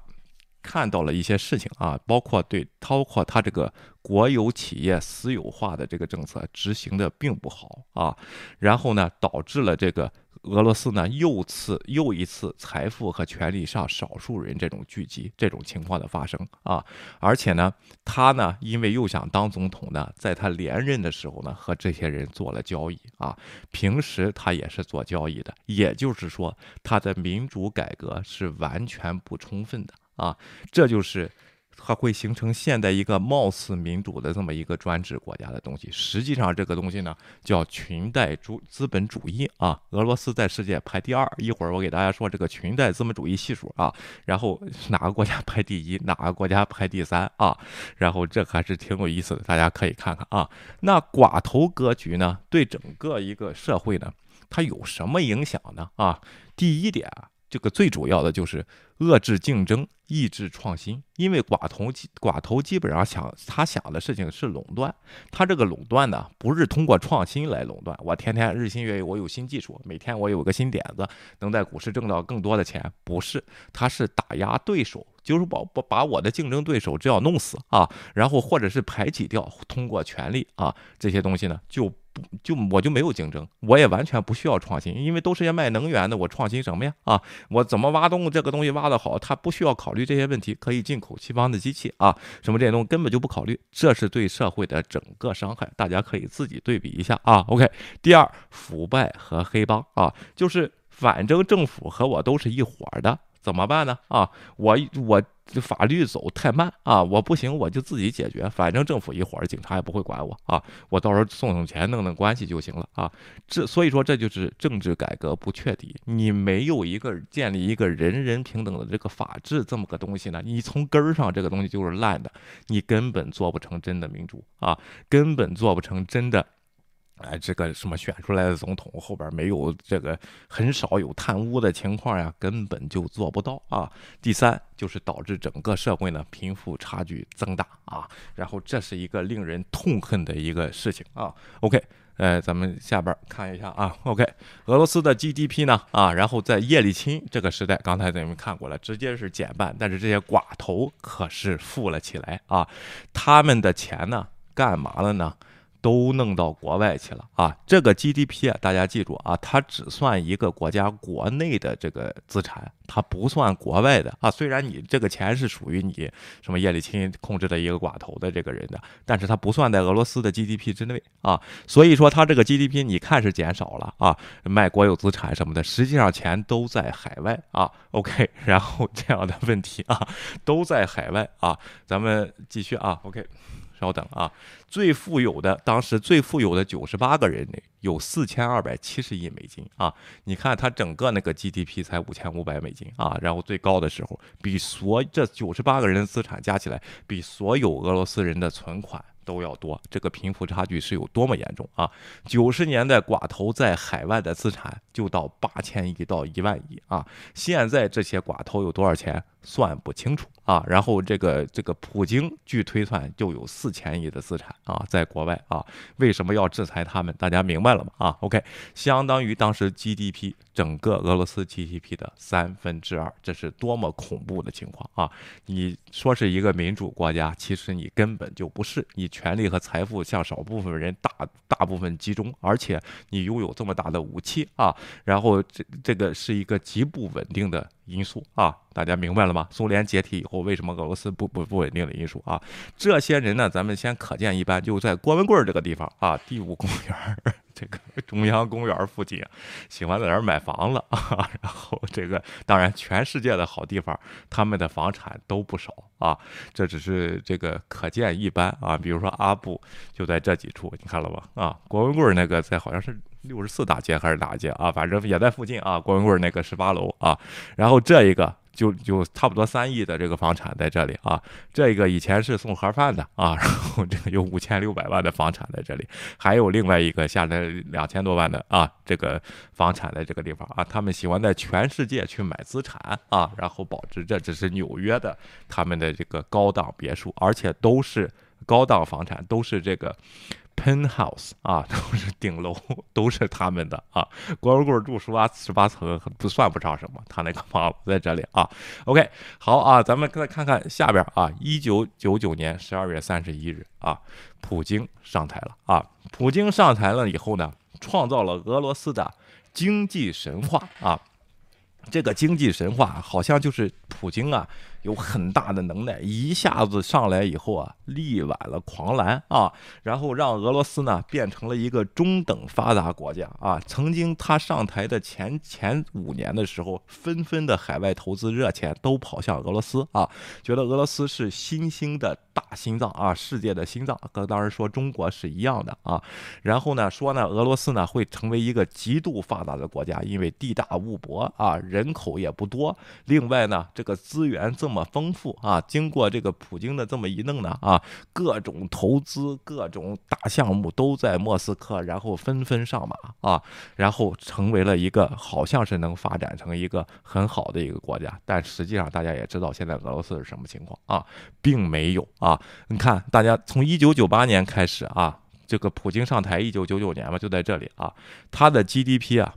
看到了一些事情啊，包括对包括他这个国有企业私有化的这个政策执行的并不好啊，然后呢导致了这个。俄罗斯呢，又次又一次财富和权力上少数人这种聚集这种情况的发生。啊，而且呢，他呢，因为又想当总统呢，在他连任的时候呢，和这些人做了交易啊，平时他也是做交易的，也就是说，他的民主改革是完全不充分的。啊，这就是它会形成现代一个貌似民主的这么一个专制国家的东西。实际上，这个东西呢叫裙带主资本主义啊。俄罗斯在世界排第二。一会儿我给大家说这个裙带资本主义系数啊，然后哪个国家排第一，哪个国家排第三啊？然后这还是挺有意思的，大家可以看看啊。那寡头格局呢，对整个一个社会呢，它有什么影响呢？啊，第一点。这个最主要的就是遏制竞争，抑制创新。因为寡头寡头基本上想他想的事情是垄断，他这个垄断呢不是通过创新来垄断。我天天日新月异，我有新技术，每天我有个新点子，能在股市挣到更多的钱。不是，他是打压对手，就是把把把我的竞争对手只要弄死啊，然后或者是排挤掉，通过权力啊这些东西呢就。不就我就没有竞争，我也完全不需要创新，因为都是些卖能源的，我创新什么呀？啊，我怎么挖洞这个东西挖得好，它不需要考虑这些问题，可以进口西方的机器啊，什么这些东西根本就不考虑，这是对社会的整个伤害，大家可以自己对比一下啊。OK，第二，腐败和黑帮啊，就是反正政府和我都是一伙的。怎么办呢？啊，我我法律走太慢啊，我不行，我就自己解决。反正政府一会儿，警察也不会管我啊，我到时候送送钱，弄弄关系就行了啊。这所以说，这就是政治改革不彻底。你没有一个建立一个人人平等的这个法治这么个东西呢，你从根儿上这个东西就是烂的，你根本做不成真的民主啊，根本做不成真的。哎，这个什么选出来的总统后边没有这个很少有贪污的情况呀，根本就做不到啊。第三就是导致整个社会呢贫富差距增大啊，然后这是一个令人痛恨的一个事情啊。OK，呃，咱们下边看一下啊。OK，俄罗斯的 GDP 呢啊，然后在叶利钦这个时代，刚才咱们看过了，直接是减半，但是这些寡头可是富了起来啊，他们的钱呢干嘛了呢？都弄到国外去了啊！这个 GDP 啊，大家记住啊，它只算一个国家国内的这个资产，它不算国外的啊。虽然你这个钱是属于你什么叶利钦控制的一个寡头的这个人的，但是它不算在俄罗斯的 GDP 之内啊。所以说，它这个 GDP 你看是减少了啊，卖国有资产什么的，实际上钱都在海外啊。OK，然后这样的问题啊，都在海外啊。咱们继续啊。OK。稍等啊，最富有的当时最富有的九十八个人呢有四千二百七十亿美金啊！你看他整个那个 GDP 才五千五百美金啊，然后最高的时候比所这九十八个人的资产加起来比所有俄罗斯人的存款。都要多，这个贫富差距是有多么严重啊！九十年代寡头在海外的资产就到八千亿到一万亿啊，现在这些寡头有多少钱算不清楚啊。然后这个这个普京据推算就有四千亿的资产啊，在国外啊，为什么要制裁他们？大家明白了吗？啊，OK，相当于当时 GDP 整个俄罗斯 GDP 的三分之二，这是多么恐怖的情况啊！你说是一个民主国家，其实你根本就不是你。权力和财富向少部分人大大部分集中，而且你拥有这么大的武器啊，然后这这个是一个极不稳定的因素啊，大家明白了吗？苏联解体以后，为什么俄罗斯不不不稳定的因素啊？这些人呢，咱们先可见一斑，就在郭文贵这个地方啊，第五公园。这个 中央公园附近，喜欢在那儿买房子啊，然后这个当然全世界的好地方，他们的房产都不少啊，这只是这个可见一斑啊。比如说阿布就在这几处，你看了吧？啊，郭文贵那个在好像是六十四大街还是哪街啊？反正也在附近啊。郭文贵那个十八楼啊，然后这一个。就就差不多三亿的这个房产在这里啊，这个以前是送盒饭的啊，然后这个有五千六百万的房产在这里，还有另外一个下来两千多万的啊，这个房产在这个地方啊，他们喜欢在全世界去买资产啊，然后保值，这只是纽约的他们的这个高档别墅，而且都是高档房产，都是这个。Penthouse 啊，都是顶楼，都是他们的啊。光棍住十八十八层，不算不上什么，他那个房子在这里啊。OK，好啊，咱们再看看下边啊。一九九九年十二月三十一日啊，普京上台了啊。普京上台了以后呢，创造了俄罗斯的经济神话啊。这个经济神话好像就是普京啊有很大的能耐，一下子上来以后啊，力挽了狂澜啊，然后让俄罗斯呢变成了一个中等发达国家啊。曾经他上台的前前五年的时候，纷纷的海外投资热钱都跑向俄罗斯啊，觉得俄罗斯是新兴的大心脏啊，世界的心脏，跟当时说中国是一样的啊。然后呢说呢，俄罗斯呢会成为一个极度发达的国家，因为地大物博啊，人口也不多。另外呢，这这个资源这么丰富啊，经过这个普京的这么一弄呢啊，各种投资、各种大项目都在莫斯科，然后纷纷上马啊，然后成为了一个好像是能发展成一个很好的一个国家，但实际上大家也知道现在俄罗斯是什么情况啊，并没有啊。你看，大家从一九九八年开始啊，这个普京上台一九九九年嘛，就在这里啊，他的 GDP 啊。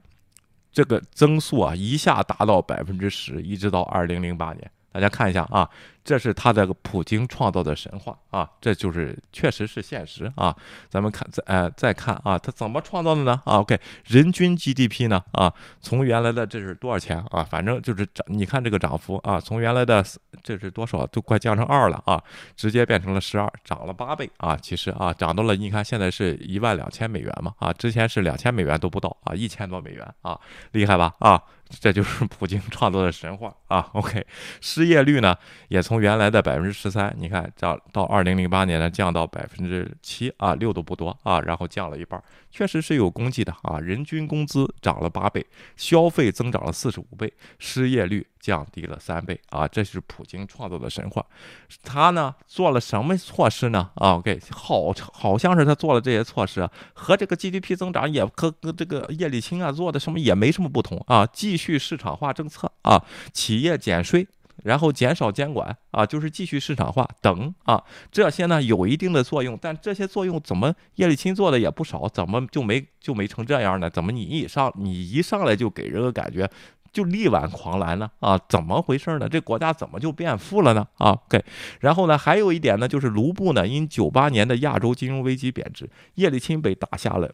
这个增速啊，一下达到百分之十，一直到二零零八年，大家看一下啊。这是他的普京创造的神话啊，这就是确实是现实啊。咱们看再呃再看啊，他怎么创造的呢？啊，OK，人均 GDP 呢？啊，从原来的这是多少钱啊？反正就是涨，你看这个涨幅啊，从原来的这是多少，都快降成二了啊，直接变成了十二，涨了八倍啊。其实啊，涨到了你看现在是一万两千美元嘛啊，之前是两千美元都不到啊，一千多美元啊，厉害吧啊？这就是普京创造的神话啊。OK，失业率呢也从原来的百分之十三，你看降到二零零八年呢，降到百分之七啊，六都不多啊，然后降了一半，确实是有功绩的啊。人均工资涨了八倍，消费增长了四十五倍，失业率降低了三倍啊，这是普京创造的神话。他呢做了什么措施呢？啊，OK，好，好像是他做了这些措施，和这个 GDP 增长也和和这个叶利钦啊做的什么也没什么不同啊，继续市场化政策啊，企业减税。然后减少监管啊，就是继续市场化等啊，这些呢有一定的作用，但这些作用怎么叶利钦做的也不少，怎么就没就没成这样呢？怎么你一上你一上来就给人个感觉就力挽狂澜呢？啊，怎么回事呢？这国家怎么就变富了呢？啊，OK，然后呢还有一点呢，就是卢布呢因九八年的亚洲金融危机贬值，叶利钦被打下了。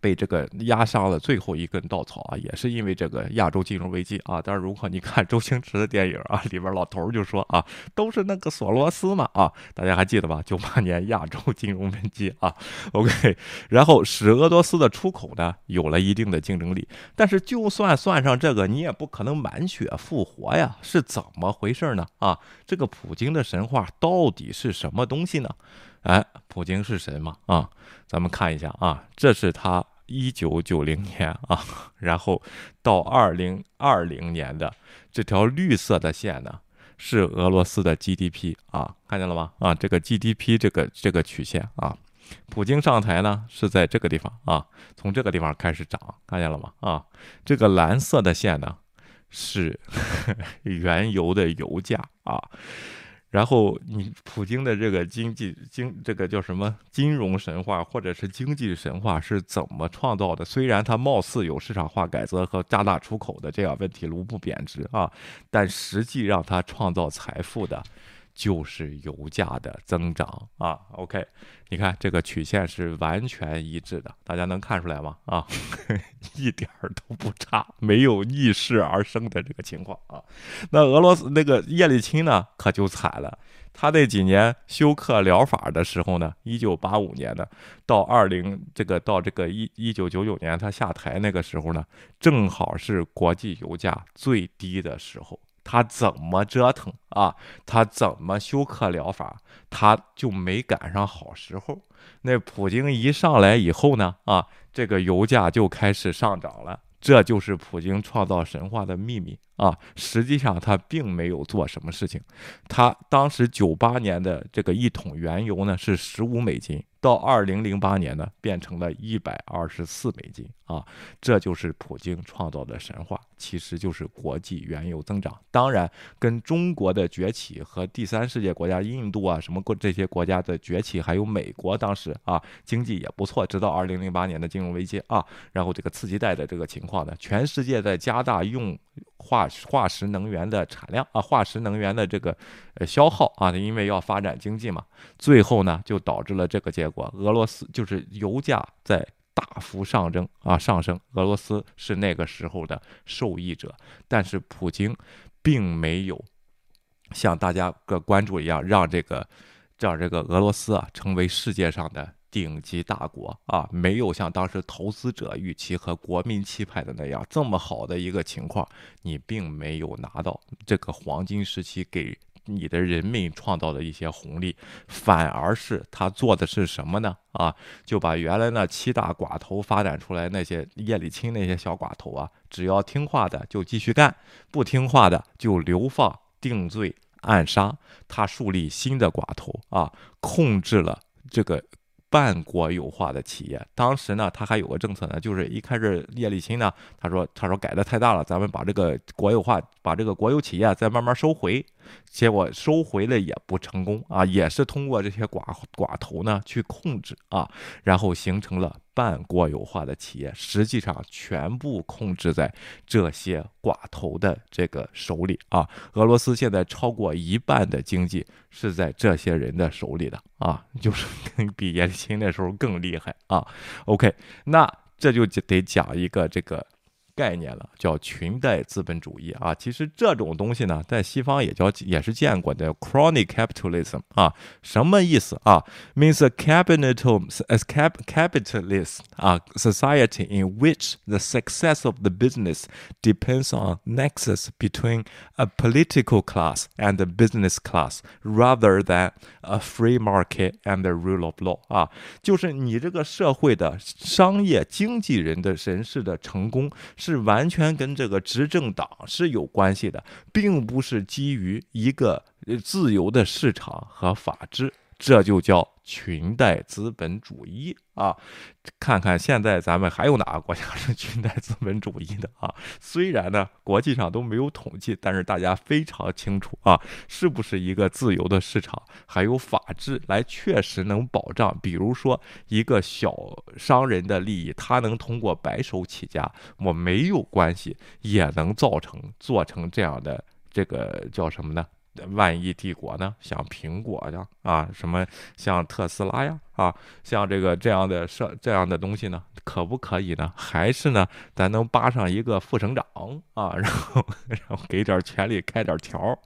被这个压伤了最后一根稻草啊，也是因为这个亚洲金融危机啊。但是如果你看周星驰的电影啊，里边老头就说啊，都是那个索罗斯嘛啊，大家还记得吧？九八年亚洲金融危机啊，OK，然后使俄罗斯的出口呢有了一定的竞争力。但是就算算上这个，你也不可能满血复活呀，是怎么回事呢？啊，这个普京的神话到底是什么东西呢？哎，普京是谁嘛？啊，咱们看一下啊，这是他一九九零年啊，然后到二零二零年的这条绿色的线呢，是俄罗斯的 GDP 啊，看见了吗？啊，这个 GDP 这个这个曲线啊，普京上台呢是在这个地方啊，从这个地方开始涨，看见了吗？啊，这个蓝色的线呢是 原油的油价啊。然后你普京的这个经济经这个叫什么金融神话或者是经济神话是怎么创造的？虽然它貌似有市场化改革和加大出口的这样问题，卢布贬值啊，但实际让他创造财富的。就是油价的增长啊，OK，你看这个曲线是完全一致的，大家能看出来吗？啊，一点儿都不差，没有逆势而生的这个情况啊。那俄罗斯那个叶利钦呢，可就惨了，他那几年休克疗法的时候呢，一九八五年的到二零这个到这个一一九九九年他下台那个时候呢，正好是国际油价最低的时候。他怎么折腾啊？他怎么休克疗法？他就没赶上好时候。那普京一上来以后呢？啊，这个油价就开始上涨了。这就是普京创造神话的秘密啊！实际上他并没有做什么事情。他当时九八年的这个一桶原油呢是十五美金。到二零零八年呢，变成了一百二十四美金啊，这就是普京创造的神话，其实就是国际原油增长。当然，跟中国的崛起和第三世界国家印度啊什么国这些国家的崛起，还有美国当时啊经济也不错，直到二零零八年的金融危机啊，然后这个次级贷的这个情况呢，全世界在加大用。化化石能源的产量啊，化石能源的这个呃消耗啊，因为要发展经济嘛，最后呢就导致了这个结俄罗斯就是油价在大幅上升啊，上升，俄罗斯是那个时候的受益者，但是普京。并没有像大家个关注一样，让这个让这个俄罗斯啊成为世界上的顶级大国啊，没有像当时投资者预期和国民期盼的那样这么好的一个情况，你并没有拿到这个黄金时期给。你的人民创造的一些红利，反而是他做的是什么呢？啊，就把原来那七大寡头发展出来那些叶利钦那些小寡头啊，只要听话的就继续干，不听话的就流放、定罪、暗杀。他树立新的寡头啊，控制了这个。半国有化的企业，当时呢，他还有个政策呢，就是一开始叶利钦呢，他说他说改的太大了，咱们把这个国有化，把这个国有企业再慢慢收回，结果收回了也不成功啊，也是通过这些寡寡头呢去控制啊，然后形成了。半国有化的企业，实际上全部控制在这些寡头的这个手里啊。俄罗斯现在超过一半的经济是在这些人的手里的啊，就是 比叶利钦那时候更厉害啊。OK，那这就得讲一个这个。概念了，叫裙带资本主义啊。其实这种东西呢，在西方也叫也是见过的，crony capitalism 啊，什么意思啊？means a capital as cap capitalist 啊，society in which the success of the business depends on nexus between a political class and the business class rather than a free market and the rule of law 啊，就是你这个社会的商业经纪人的人士的成功。 是完全跟这个执政党是有关系的，并不是基于一个自由的市场和法治，这就叫裙带资本主义。啊，看看现在咱们还有哪个国家是裙带资本主义的啊？虽然呢，国际上都没有统计，但是大家非常清楚啊，是不是一个自由的市场还有法治来确实能保障？比如说一个小商人的利益，他能通过白手起家，我没有关系，也能造成做成这样的这个叫什么呢？万亿帝国呢？像苹果呀，啊，什么像特斯拉呀？啊，像这个这样的设这样的东西呢，可不可以呢？还是呢，咱能扒上一个副省长啊，然后 然后给点权力开点条，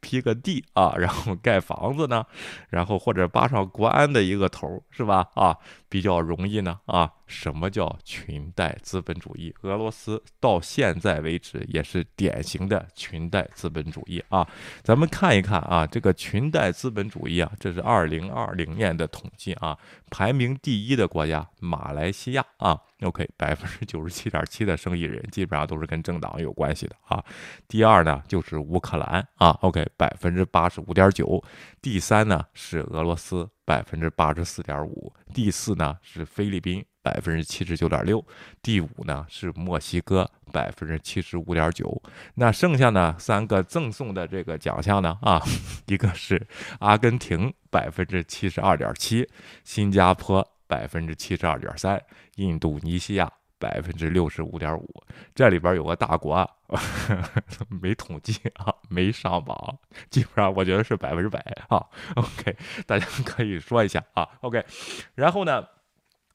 批个地啊，然后盖房子呢，然后或者扒上国安的一个头，是吧？啊，比较容易呢啊。什么叫裙带资本主义？俄罗斯到现在为止也是典型的裙带资本主义啊。咱们看一看啊，这个裙带资本主义啊，这是二零二零年的统计啊。排名第一的国家马来西亚啊，OK，百分之九十七点七的生意人基本上都是跟政党有关系的啊。第二呢就是乌克兰啊，OK，百分之八十五点九。第三呢是俄罗斯，百分之八十四点五。第四呢是菲律宾，百分之七十九点六。第五呢是墨西哥，百分之七十五点九。那剩下呢三个赠送的这个奖项呢啊，一个是阿根廷。百分之七十二点七，新加坡百分之七十二点三，印度尼西亚百分之六十五点五。这里边有个大国 没统计啊，没上榜，基本上我觉得是百分之百啊。OK，大家可以说一下啊。OK，然后呢，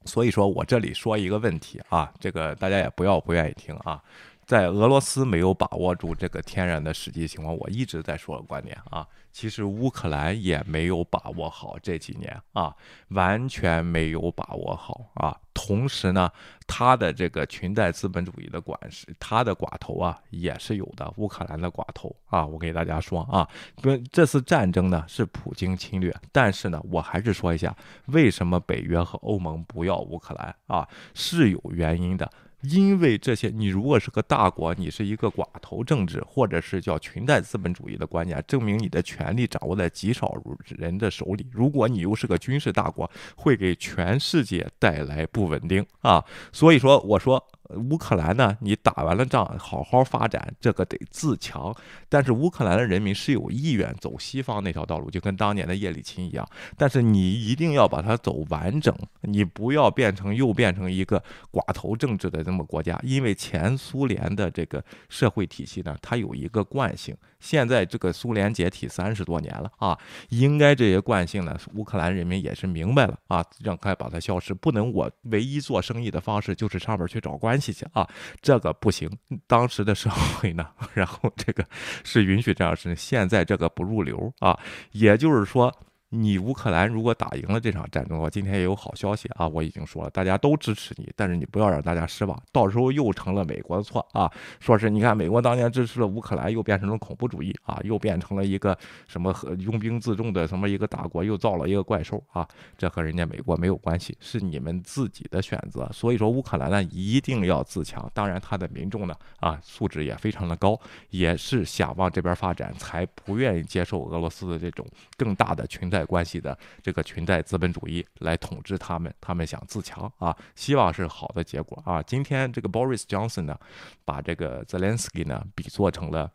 所以说我这里说一个问题啊，这个大家也不要不愿意听啊。在俄罗斯没有把握住这个天然的实际情况，我一直在说的观点啊。其实乌克兰也没有把握好这几年啊，完全没有把握好啊。同时呢，他的这个裙带资本主义的管事，他的寡头啊也是有的。乌克兰的寡头啊，我给大家说啊，不，这次战争呢是普京侵略，但是呢，我还是说一下，为什么北约和欧盟不要乌克兰啊，是有原因的。因为这些，你如果是个大国，你是一个寡头政治，或者是叫裙带资本主义的观念，证明你的权力掌握在极少人的手里。如果你又是个军事大国，会给全世界带来不稳定啊。所以说，我说。乌克兰呢？你打完了仗，好好发展，这个得自强。但是乌克兰的人民是有意愿走西方那条道路，就跟当年的叶利钦一样。但是你一定要把它走完整，你不要变成又变成一个寡头政治的这么国家。因为前苏联的这个社会体系呢，它有一个惯性。现在这个苏联解体三十多年了啊，应该这些惯性呢，乌克兰人民也是明白了啊，让开把它消失，不能我唯一做生意的方式就是上面去找关系去啊，这个不行。当时的社会呢，然后这个是允许这样事，现在这个不入流啊，也就是说。你乌克兰如果打赢了这场战争的话，今天也有好消息啊！我已经说了，大家都支持你，但是你不要让大家失望，到时候又成了美国的错啊！说是你看美国当年支持了乌克兰，又变成了恐怖主义啊，又变成了一个什么和拥兵自重的什么一个大国，又造了一个怪兽啊！这和人家美国没有关系，是你们自己的选择。所以说乌克兰呢一定要自强，当然他的民众呢啊素质也非常的高，也是想往这边发展，才不愿意接受俄罗斯的这种更大的裙带。关系的这个裙带资本主义来统治他们，他们想自强啊，希望是好的结果啊。今天这个 Boris Johnson 呢，把这个 Zelensky 呢比作成了。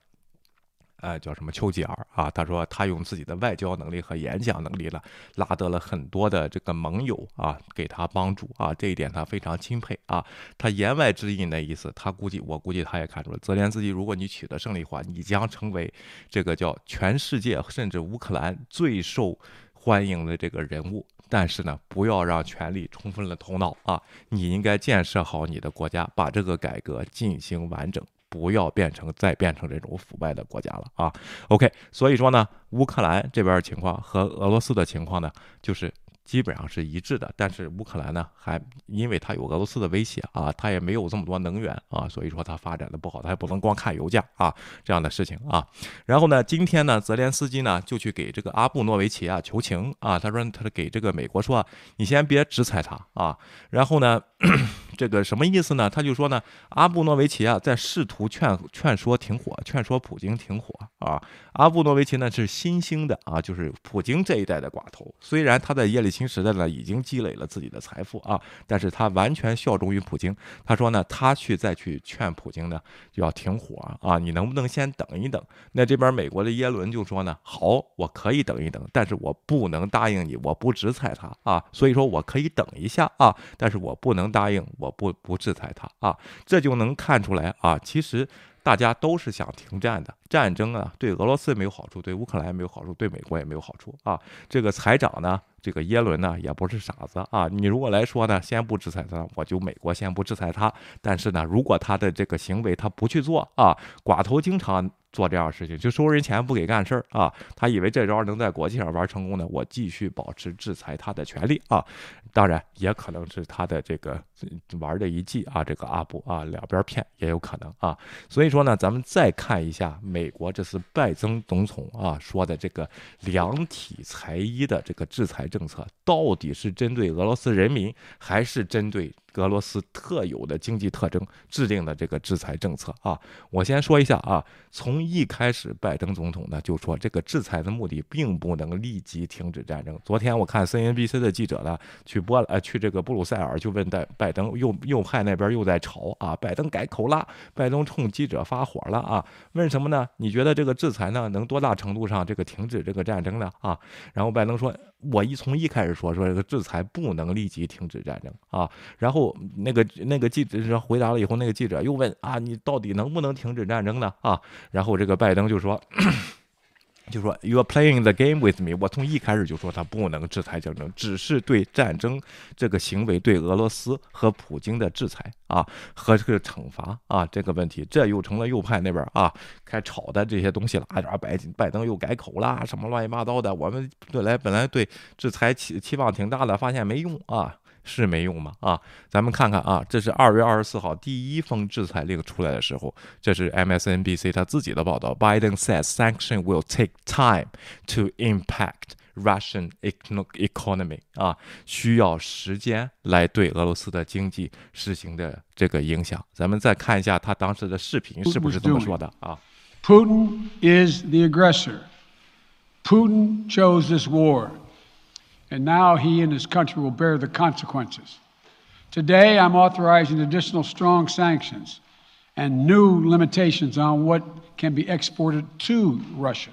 呃，叫什么丘吉尔啊？他说他用自己的外交能力和演讲能力了，拉得了很多的这个盟友啊，给他帮助啊，这一点他非常钦佩啊。他言外之意那意思，他估计我估计他也看出了，泽连斯基，如果你取得胜利的话，你将成为这个叫全世界甚至乌克兰最受欢迎的这个人物。但是呢，不要让权力冲昏了头脑啊！你应该建设好你的国家，把这个改革进行完整。不要变成再变成这种腐败的国家了啊！OK，所以说呢，乌克兰这边情况和俄罗斯的情况呢，就是。基本上是一致的，但是乌克兰呢，还因为它有俄罗斯的威胁啊，它也没有这么多能源啊，所以说它发展的不好，它也不能光看油价啊这样的事情啊。然后呢，今天呢，泽连斯基呢就去给这个阿布诺维奇啊求情啊，他说他给这个美国说，你先别制裁他啊。然后呢，这个什么意思呢？他就说呢，阿布诺维奇啊在试图劝劝说停火，劝说普京停火啊。阿布诺维奇呢是新兴的啊，就是普京这一代的寡头，虽然他在叶利。钦时代呢，已经积累了自己的财富啊，但是他完全效忠于普京。他说呢，他去再去劝普京呢，就要停火啊，你能不能先等一等？那这边美国的耶伦就说呢，好，我可以等一等，但是我不能答应你，我不制裁他啊。所以说我可以等一下啊，但是我不能答应，我不不制裁他啊。这就能看出来啊，其实大家都是想停战的。战争啊，对俄罗斯没有好处，对乌克兰也没有好处，对美国也没有好处啊。这个财长呢，这个耶伦呢，也不是傻子啊。你如果来说呢，先不制裁他，我就美国先不制裁他。但是呢，如果他的这个行为他不去做啊，寡头经常做这样的事情，就收人钱不给干事儿啊。他以为这招能在国际上玩成功呢，我继续保持制裁他的权利啊。当然，也可能是他的这个玩的一计啊，这个阿布啊，两边骗也有可能啊。所以说呢，咱们再看一下美。国这次拜登总统啊说的这个量体裁衣的这个制裁政策，到底是针对俄罗斯人民，还是针对？俄罗斯特有的经济特征制定的这个制裁政策啊，我先说一下啊，从一开始，拜登总统呢就说这个制裁的目的并不能立即停止战争。昨天我看 CNBC 的记者呢去播呃去这个布鲁塞尔就问拜拜登右右派那边又在吵啊，拜登改口了，拜登冲记者发火了啊，问什么呢？你觉得这个制裁呢能多大程度上这个停止这个战争呢啊？然后拜登说。我一从一开始说说这个制裁不能立即停止战争啊，然后那个那个记者回答了以后，那个记者又问啊，你到底能不能停止战争呢啊？然后这个拜登就说。就说 you're playing the game with me。我从一开始就说他不能制裁战争，只是对战争这个行为对俄罗斯和普京的制裁啊和这个惩罚啊这个问题，这又成了右派那边啊开吵的这些东西了啊！拜拜登又改口啦，什么乱七八糟的。我们本来本来对制裁期期望挺大的，发现没用啊。是没用吗？啊，咱们看看啊，这是二月二十四号第一封制裁令出来的时候，这是 MSNBC 他自己的报道。Biden says sanction will take time to impact Russian economy 啊，需要时间来对俄罗斯的经济实行的这个影响。咱们再看一下他当时的视频是不是这么说的啊？Putin is the aggressor. Putin chose this war. and now he and his country will bear the consequences. Today, I'm authorizing additional strong sanctions and new limitations on what can be exported to Russia.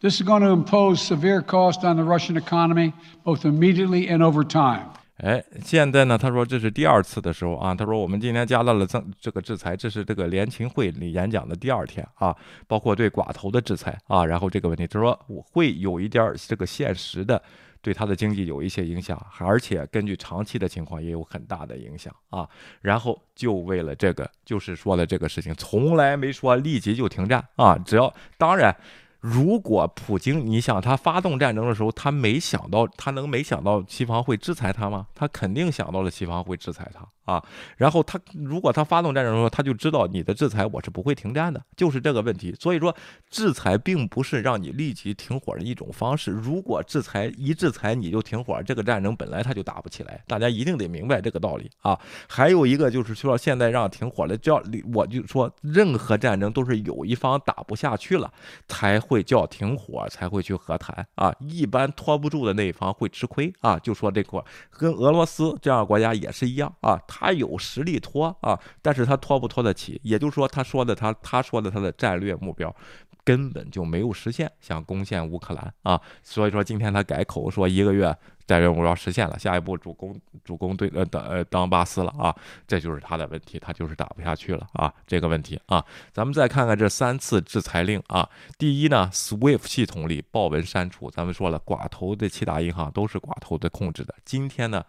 This is going to impose severe cost on the Russian economy, both immediately and over time. 哎，现在呢，他说这是第二次的时候啊，他说我们今天加大了增这个制裁，这是这个联勤会里演讲的第二天啊，包括对寡头的制裁啊，然后这个问题，他说我会有一点这个现实的 对他的经济有一些影响，而且根据长期的情况也有很大的影响啊，然后就为了这个，就是说了这个事情，从来没说立即就停战啊，只要当然。如果普京，你想他发动战争的时候，他没想到，他能没想到西方会制裁他吗？他肯定想到了西方会制裁他。啊，然后他如果他发动战争的时候，他就知道你的制裁我是不会停战的，就是这个问题。所以说，制裁并不是让你立即停火的一种方式。如果制裁一制裁你就停火，这个战争本来他就打不起来。大家一定得明白这个道理啊。还有一个就是说，现在让停火了，叫我就说，任何战争都是有一方打不下去了才会叫停火，才会去和谈啊。一般拖不住的那一方会吃亏啊。就说这块跟俄罗斯这样国家也是一样啊。他有实力拖啊，但是他拖不拖得起？也就是说，他说的他他说的他的战略目标根本就没有实现，想攻陷乌克兰啊。所以说今天他改口说一个月战略目标实现了，下一步主攻主攻对呃当呃当巴斯了啊，这就是他的问题，他就是打不下去了啊，这个问题啊。咱们再看看这三次制裁令啊，第一呢，SWIFT 系统里豹纹删除，咱们说了，寡头的七大银行都是寡头的控制的。今天呢，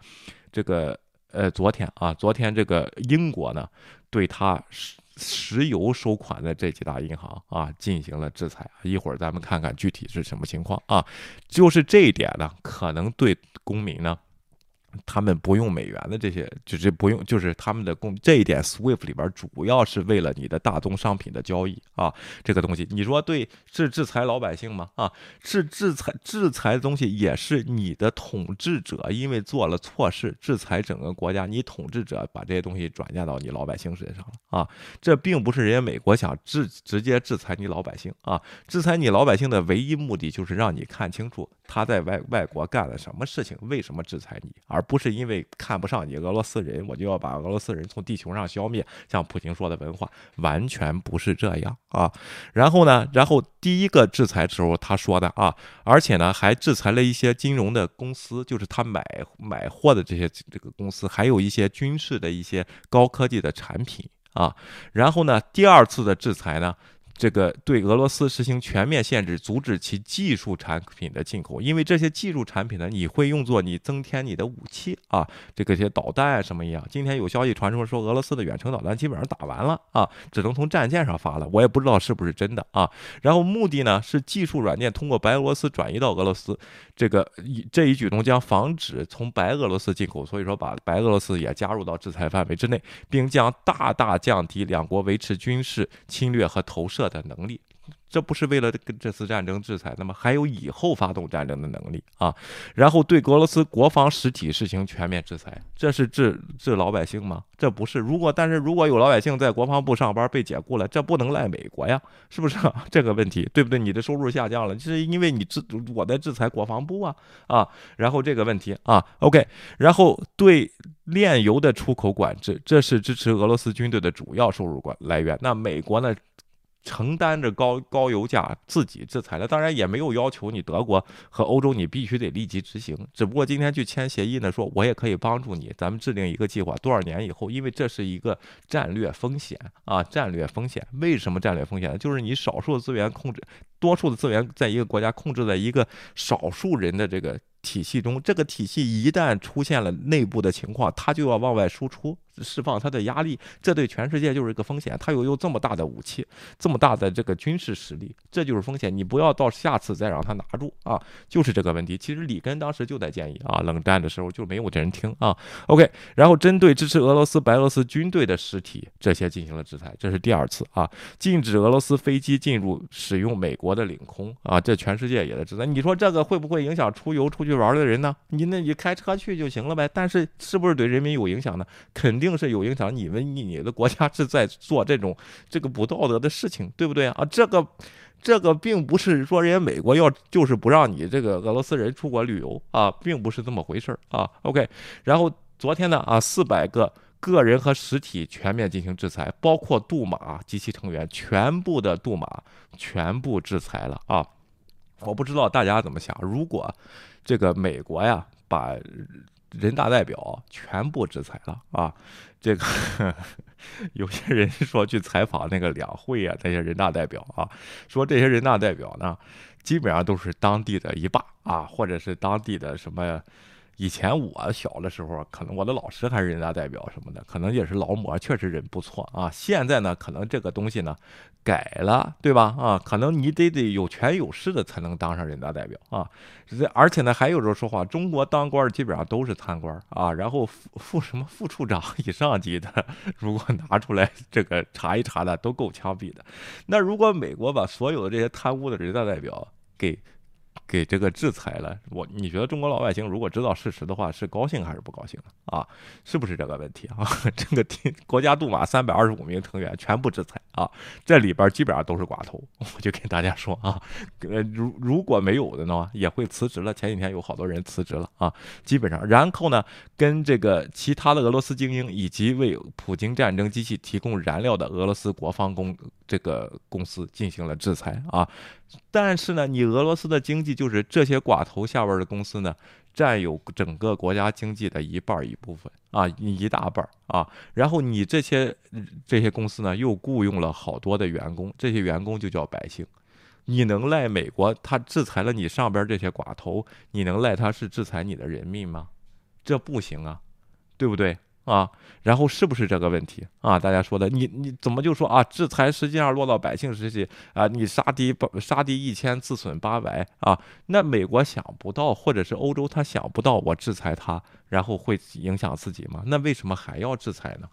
这个。呃，昨天啊，昨天这个英国呢，对他石石油收款的这几大银行啊，进行了制裁。一会儿咱们看看具体是什么情况啊。就是这一点呢，可能对公民呢。他们不用美元的这些，就是不用，就是他们的供这一点，SWIFT 里边主要是为了你的大宗商品的交易啊，这个东西，你说对是制裁老百姓吗？啊，是制裁制裁的东西也是你的统治者因为做了错事，制裁整个国家，你统治者把这些东西转嫁到你老百姓身上了。啊，这并不是人家美国想制直接制裁你老百姓。啊，制裁你老百姓的唯一目的就是让你看清楚他在外外国干了什么事情，为什么制裁你，而。不是因为看不上你俄罗斯人，我就要把俄罗斯人从地球上消灭。像普京说的文化，完全不是这样啊。然后呢，然后第一个制裁时候他说的啊，而且呢还制裁了一些金融的公司，就是他买买货的这些这个公司，还有一些军事的一些高科技的产品啊。然后呢，第二次的制裁呢。这个对俄罗斯实行全面限制，阻止其技术产品的进口，因为这些技术产品呢，你会用作你增添你的武器啊，这个些导弹什么一样。今天有消息传出说，俄罗斯的远程导弹基本上打完了啊，只能从战舰上发了，我也不知道是不是真的啊。然后目的呢是技术软件通过白俄罗斯转移到俄罗斯，这个一这一举动将防止从白俄罗斯进口，所以说把白俄罗斯也加入到制裁范围之内，并将大大降低两国维持军事侵略和投射。的能力，这不是为了跟这次战争制裁那么？还有以后发动战争的能力啊！然后对俄罗斯国防实体实行全面制裁，这是治治老百姓吗？这不是。如果但是如果有老百姓在国防部上班被解雇了，这不能赖美国呀，是不是 这个问题？对不对？你的收入下降了，这是因为你制我在制裁国防部啊啊！然后这个问题啊，OK，然后对炼油的出口管制，这是支持俄罗斯军队的主要收入管来源。那美国呢？承担着高高油价，自己制裁了，当然也没有要求你德国和欧洲，你必须得立即执行。只不过今天去签协议呢，说我也可以帮助你，咱们制定一个计划，多少年以后，因为这是一个战略风险啊，战略风险。为什么战略风险？就是你少数的资源控制，多数的资源在一个国家控制在一个少数人的这个。体系中，这个体系一旦出现了内部的情况，它就要往外输出，释放他的压力，这对全世界就是一个风险。他有有这么大的武器，这么大的这个军事实力，这就是风险。你不要到下次再让他拿住啊，就是这个问题。其实里根当时就在建议啊，冷战的时候就没有这人听啊。OK，然后针对支持俄罗斯白俄罗斯军队的实体，这些进行了制裁，这是第二次啊，禁止俄罗斯飞机进入使用美国的领空啊，这全世界也在制裁。你说这个会不会影响出游出去？玩的人呢？你那你开车去就行了呗。但是是不是对人民有影响呢？肯定是有影响。你们你你的国家是在做这种这个不道德的事情，对不对啊？这个这个并不是说人家美国要就是不让你这个俄罗斯人出国旅游啊，并不是这么回事儿啊。OK，然后昨天呢啊，四百个个人和实体全面进行制裁，包括杜马及其成员，全部的杜马全部制裁了啊。我不知道大家怎么想，如果这个美国呀把人大代表全部制裁了啊！这个 有些人说去采访那个两会啊，那些人大代表啊，说这些人大代表呢，基本上都是当地的一霸啊，或者是当地的什么。以前我小的时候，可能我的老师还是人大代表什么的，可能也是劳模，确实人不错啊。现在呢，可能这个东西呢改了，对吧？啊，可能你得得有权有势的才能当上人大代表啊。这而且呢，还有人说话，中国当官基本上都是贪官啊。然后副副什么副处长以上级的，如果拿出来这个查一查的，都够枪毙的。那如果美国把所有的这些贪污的人大代表给给这个制裁了，我你觉得中国老百姓如果知道事实的话，是高兴还是不高兴啊？是不是这个问题啊？这个国家杜马三百二十五名成员全部制裁啊，这里边基本上都是寡头，我就跟大家说啊，呃，如如果没有的呢，也会辞职了。前几天有好多人辞职了啊，基本上，然后呢，跟这个其他的俄罗斯精英以及为普京战争机器提供燃料的俄罗斯国防公这个公司进行了制裁啊。但是呢，你俄罗斯的经济就是这些寡头下边的公司呢，占有整个国家经济的一半一部分啊，一大半啊。然后你这些这些公司呢，又雇佣了好多的员工，这些员工就叫百姓。你能赖美国他制裁了你上边这些寡头？你能赖他是制裁你的人民吗？这不行啊，对不对？啊，然后是不是这个问题啊？大家说的，你你怎么就说啊？制裁实际上落到百姓实际啊，你杀敌杀敌一千，自损八百啊？那美国想不到，或者是欧洲他想不到，我制裁他，然后会影响自己吗？那为什么还要制裁呢？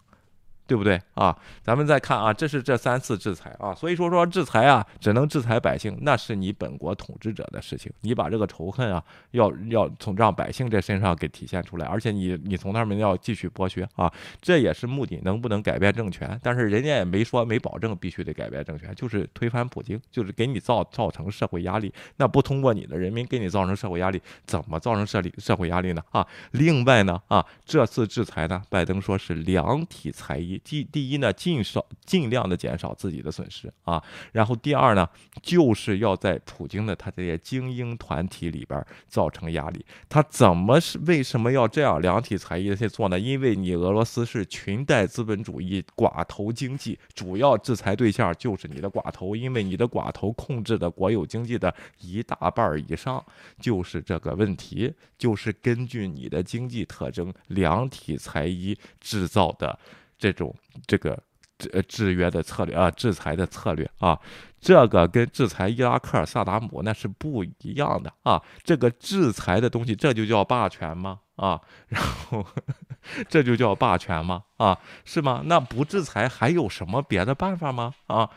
对不对啊？咱们再看啊，这是这三次制裁啊，所以说说制裁啊，只能制裁百姓，那是你本国统治者的事情。你把这个仇恨啊，要要从让百姓这身上给体现出来，而且你你从他们要继续剥削啊，这也是目的。能不能改变政权？但是人家也没说没保证必须得改变政权，就是推翻普京，就是给你造造成社会压力。那不通过你的人民给你造成社会压力，怎么造成社力社会压力呢？啊，另外呢啊，这次制裁呢，拜登说是量体裁衣。第第一呢，尽少尽量的减少自己的损失啊，然后第二呢，就是要在普京的他这些精英团体里边造成压力。他怎么是为什么要这样量体裁衣的去做呢？因为你俄罗斯是裙带资本主义寡头经济，主要制裁对象就是你的寡头，因为你的寡头控制的国有经济的一大半以上就是这个问题，就是根据你的经济特征量体裁衣制造的。这种这个制制约的策略啊，制裁的策略啊，这个跟制裁伊拉克萨达姆那是不一样的啊。这个制裁的东西，这就叫霸权吗？啊，然后 这就叫霸权吗？啊，是吗？那不制裁还有什么别的办法吗？啊，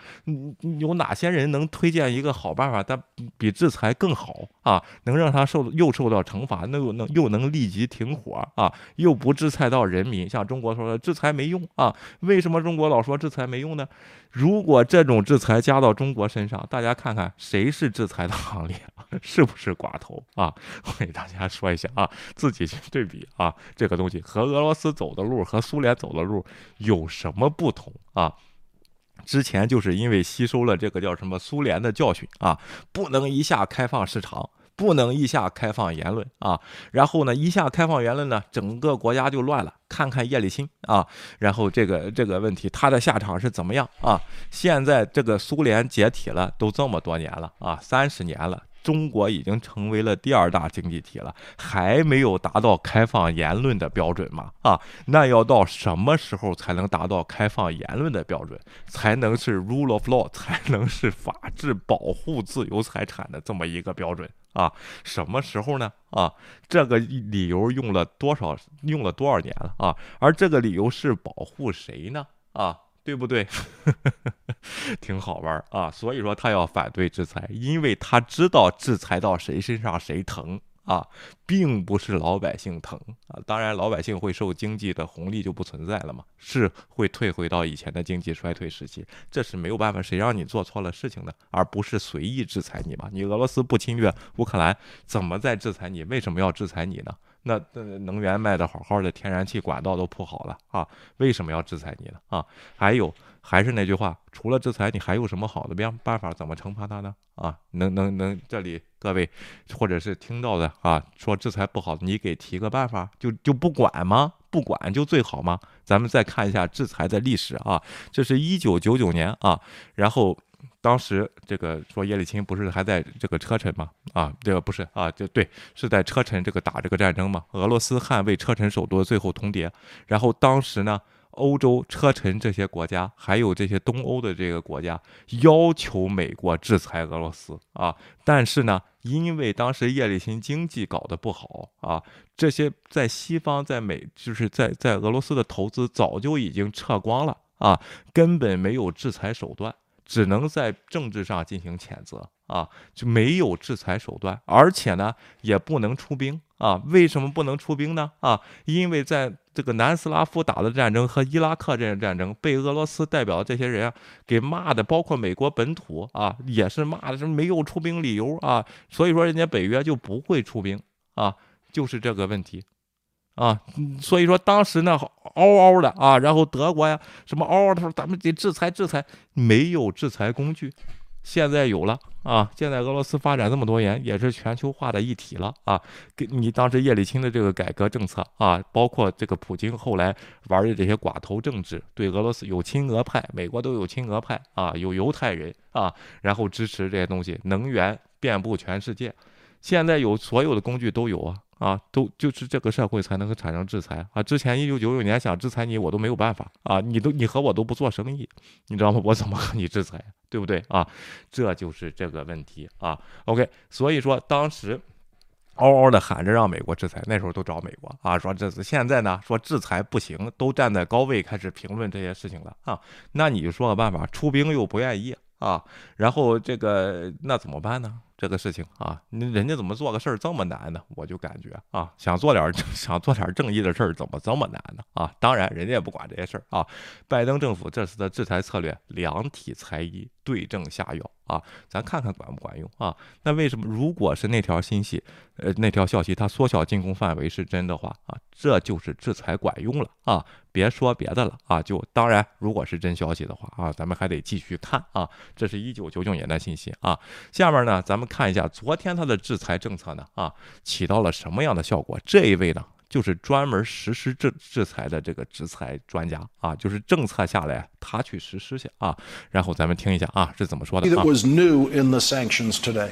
有哪些人能推荐一个好办法，但比制裁更好啊？能让他受又受到惩罚，那又能又能立即停火啊？又不制裁到人民？像中国说的制裁没用啊？为什么中国老说制裁没用呢？如果这种制裁加到中国身上，大家看看谁是制裁的行列，是不是寡头啊？我给大家说一下啊，自己去对比啊，这个东西和俄罗斯走的路和苏联走。走的路有什么不同啊？之前就是因为吸收了这个叫什么苏联的教训啊，不能一下开放市场，不能一下开放言论啊。然后呢，一下开放言论呢，整个国家就乱了。看看叶利钦啊，然后这个这个问题他的下场是怎么样啊？现在这个苏联解体了，都这么多年了啊，三十年了。中国已经成为了第二大经济体了，还没有达到开放言论的标准吗？啊，那要到什么时候才能达到开放言论的标准，才能是 rule of law，才能是法治保护自由财产的这么一个标准啊？什么时候呢？啊，这个理由用了多少，用了多少年了啊？而这个理由是保护谁呢？啊？对不对？挺好玩啊，所以说他要反对制裁，因为他知道制裁到谁身上谁疼啊，并不是老百姓疼啊。当然，老百姓会受经济的红利就不存在了嘛，是会退回到以前的经济衰退时期，这是没有办法，谁让你做错了事情的，而不是随意制裁你嘛。你俄罗斯不侵略乌克兰，怎么在制裁你？为什么要制裁你呢？那能源卖的好好的，天然气管道都铺好了啊，为什么要制裁你呢？啊，还有还是那句话，除了制裁，你还有什么好的办办法？怎么惩罚他呢？啊，能能能，这里各位，或者是听到的啊，说制裁不好，你给提个办法，就就不管吗？不管就最好吗？咱们再看一下制裁的历史啊，这是一九九九年啊，然后当时这个说叶利钦不是还在这个车臣吗？啊，这个不是啊，就对，是在车臣这个打这个战争嘛，俄罗斯捍卫车臣首都，最后通牒，然后当时呢。欧洲车臣这些国家，还有这些东欧的这个国家，要求美国制裁俄罗斯啊。但是呢，因为当时叶利钦经济搞得不好啊，这些在西方、在美，就是在在俄罗斯的投资早就已经撤光了啊，根本没有制裁手段，只能在政治上进行谴责啊，就没有制裁手段，而且呢，也不能出兵啊。为什么不能出兵呢？啊，因为在这个南斯拉夫打的战争和伊拉克这个战争，被俄罗斯代表的这些人啊给骂的，包括美国本土啊，也是骂的是没有出兵理由啊，所以说人家北约就不会出兵啊，就是这个问题啊，所以说当时呢嗷嗷的啊，然后德国呀什么嗷嗷的说咱们得制裁制裁，没有制裁工具。现在有了啊！现在俄罗斯发展这么多年，也是全球化的一体了啊！给你当时叶利钦的这个改革政策啊，包括这个普京后来玩的这些寡头政治，对俄罗斯有亲俄派，美国都有亲俄派啊，有犹太人啊，然后支持这些东西，能源遍布全世界，现在有所有的工具都有啊。啊，都就是这个社会才能够产生制裁啊！之前一九九九年想制裁你，我都没有办法啊！你都你和我都不做生意，你知道吗？我怎么和你制裁？对不对啊？这就是这个问题啊。OK，所以说当时嗷嗷的喊着让美国制裁，那时候都找美国啊，说这次现在呢说制裁不行，都站在高位开始评论这些事情了啊。那你就说个办法，出兵又不愿意啊，然后这个那怎么办呢？这个事情啊，人家怎么做个事儿这么难呢？我就感觉啊，想做点 想做点正义的事儿，怎么这么难呢？啊，当然人家也不管这些事儿啊。拜登政府这次的制裁策略，量体裁衣，对症下药啊，咱看看管不管用啊？那为什么如果是那条信息，呃，那条消息它缩小进攻范围是真的话啊，这就是制裁管用了啊。别说别的了啊，就当然，如果是真消息的话啊，咱们还得继续看啊。这是一九九九年的信息啊。下面呢，咱们看一下昨天他的制裁政策呢啊，起到了什么样的效果？这一位呢，就是专门实施制制裁的这个制裁专家啊，就是政策下来他去实施去啊。然后咱们听一下啊，是怎么说的啊？Was new in the sanctions today.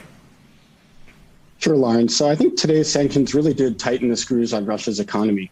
Sure, Lawrence. So I think today's sanctions really did tighten the screws on Russia's economy.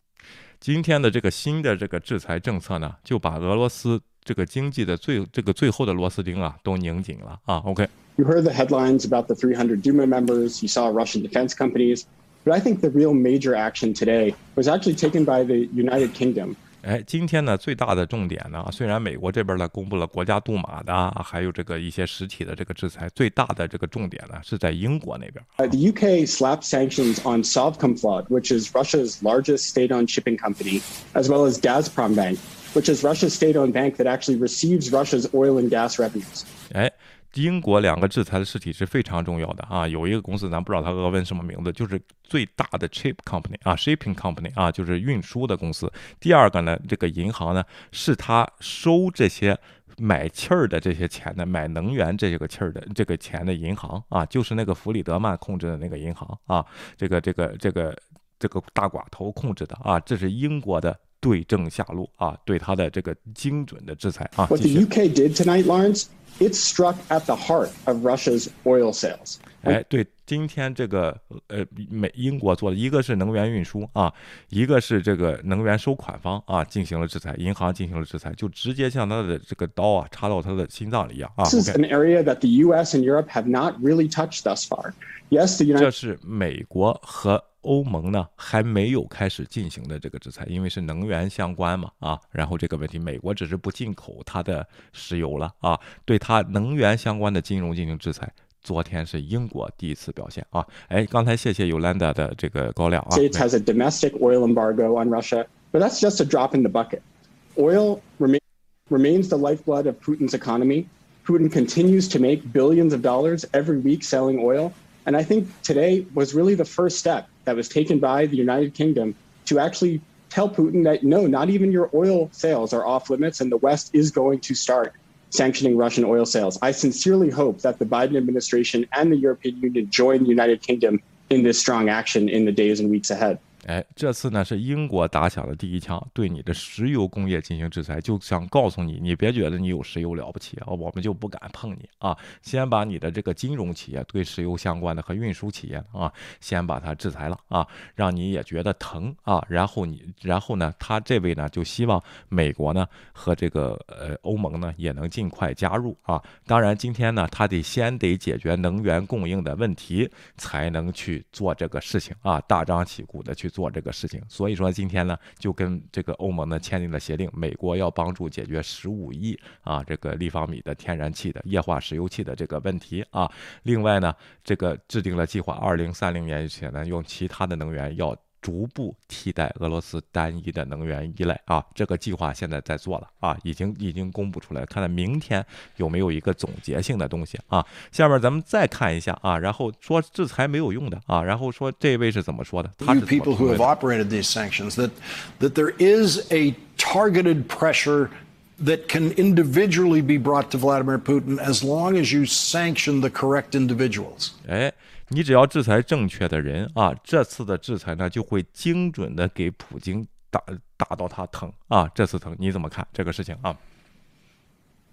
今天的这个新的这个制裁政策呢，就把俄罗斯这个经济的最这个最后的螺丝钉啊都拧紧了啊。OK。You heard the headlines about the 300 Duma members. You saw Russian defense companies. But I think the real major action today was actually taken by the United Kingdom. 哎，今天呢，最大的重点呢，虽然美国这边呢公布了国家杜马的，还有这个一些实体的这个制裁，最大的这个重点呢是在英国那边。Uh, the UK slapped sanctions on Sovcomflot, which is Russia's largest state-owned shipping company, as well as Gazprom Bank, Which is Russia's state-owned bank that actually receives Russia's oil and gas revenues. 哎。英国两个制裁的实体是非常重要的啊，有一个公司咱不知道它俄文什么名字，就是最大的 chip company 啊，shipping company 啊，就是运输的公司。第二个呢，这个银行呢，是他收这些买气儿的这些钱的，买能源这个气儿的这个钱的银行啊，就是那个弗里德曼控制的那个银行啊，这个这个这个这个大寡头控制的啊，这是英国的对症下药啊，对他的这个精准的制裁啊。What the UK did tonight, Lawrence? it struck at the heart of Russia's oil sales. 哎，对，今天这个呃，美英国做的一个是能源运输啊，一个是这个能源收款方啊，进行了制裁，银行进行了制裁，就直接像他的这个刀啊插到他的心脏里一样啊。This is an area that the U.S. and Europe have not really touched thus far. Yes, the United. 这是美国和欧盟呢还没有开始进行的这个制裁，因为是能源相关嘛啊，然后这个问题美国只是不进口它的石油了啊，对它能源相关的金融进行制裁。昨天是英国第一次表现啊，哎，刚才谢谢 Yolanda 的这个高亮啊。States has a domestic oil embargo on Russia, but that's just a drop in the bucket. Oil remains remains the lifeblood of Putin's economy. Putin continues to make billions of dollars every week selling oil. And I think today was really the first step that was taken by the United Kingdom to actually tell Putin that no, not even your oil sales are off limits, and the West is going to start sanctioning Russian oil sales. I sincerely hope that the Biden administration and the European Union join the United Kingdom in this strong action in the days and weeks ahead. 哎，这次呢是英国打响了第一枪，对你的石油工业进行制裁，就想告诉你，你别觉得你有石油了不起啊，我们就不敢碰你啊。先把你的这个金融企业对石油相关的和运输企业啊，先把它制裁了啊，让你也觉得疼啊。然后你，然后呢，他这位呢就希望美国呢和这个呃欧盟呢也能尽快加入啊。当然，今天呢他得先得解决能源供应的问题，才能去做这个事情啊，大张旗鼓的去。做这个事情，所以说今天呢，就跟这个欧盟呢签订了协定，美国要帮助解决十五亿啊这个立方米的天然气的液化石油气的这个问题啊。另外呢，这个制定了计划，二零三零年以前呢，用其他的能源要。逐步替代俄罗斯单一的能源依赖啊，这个计划现在在做了啊，已经已经公布出来，看看明天有没有一个总结性的东西啊。下面咱们再看一下啊，然后说制裁没有用的啊，然后说这位是怎么说的？他是 people who have operated these sanctions that that there is a targeted pressure that can individually be brought to Vladimir Putin as long as you sanction the correct individuals. 哎。你只要制裁正确的人啊，这次的制裁呢就会精准的给普京打打到他疼啊，这次疼，你怎么看这个事情啊？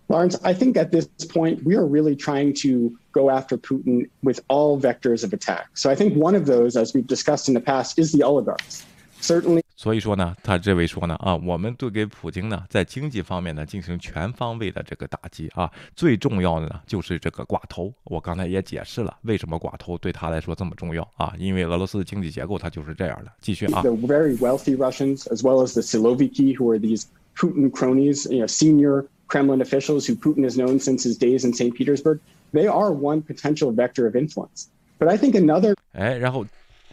Lawrence, I think at this point we are really trying to go after Putin with all vectors of attack. So I think one of those, as we've discussed in the past, is the oligarchs. Certainly. 所以说呢，他这位说呢，啊，我们对给普京呢，在经济方面呢进行全方位的这个打击啊，最重要的呢就是这个寡头。我刚才也解释了，为什么寡头对他来说这么重要啊？因为俄罗斯的经济结构它就是这样的。继续啊。The very wealthy Russians, as well as the Siloviki, who are these Putin cronies, you know, senior Kremlin officials who Putin has known since his days in St. Petersburg, they are one potential vector of influence. But I think another. 哎，然后。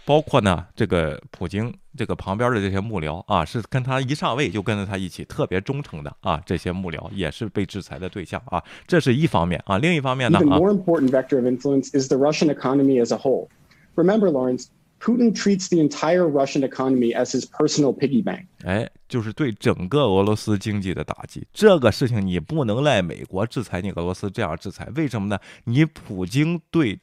包括呢，这个普京这个旁边的这些幕僚啊，是跟他一上位就跟着他一起，特别忠诚的啊，这些幕僚也是被制裁的对象啊，这是一方面啊。另一方面呢，啊。More important vector of influence is the Russian economy as a whole. Remember, Lawrence, Putin treats the entire Russian economy as his personal piggy bank. 哎，就是对整个俄罗斯经济的打击。这个事情你不能赖美国制裁你俄罗斯这样制裁，为什么呢？你普京对。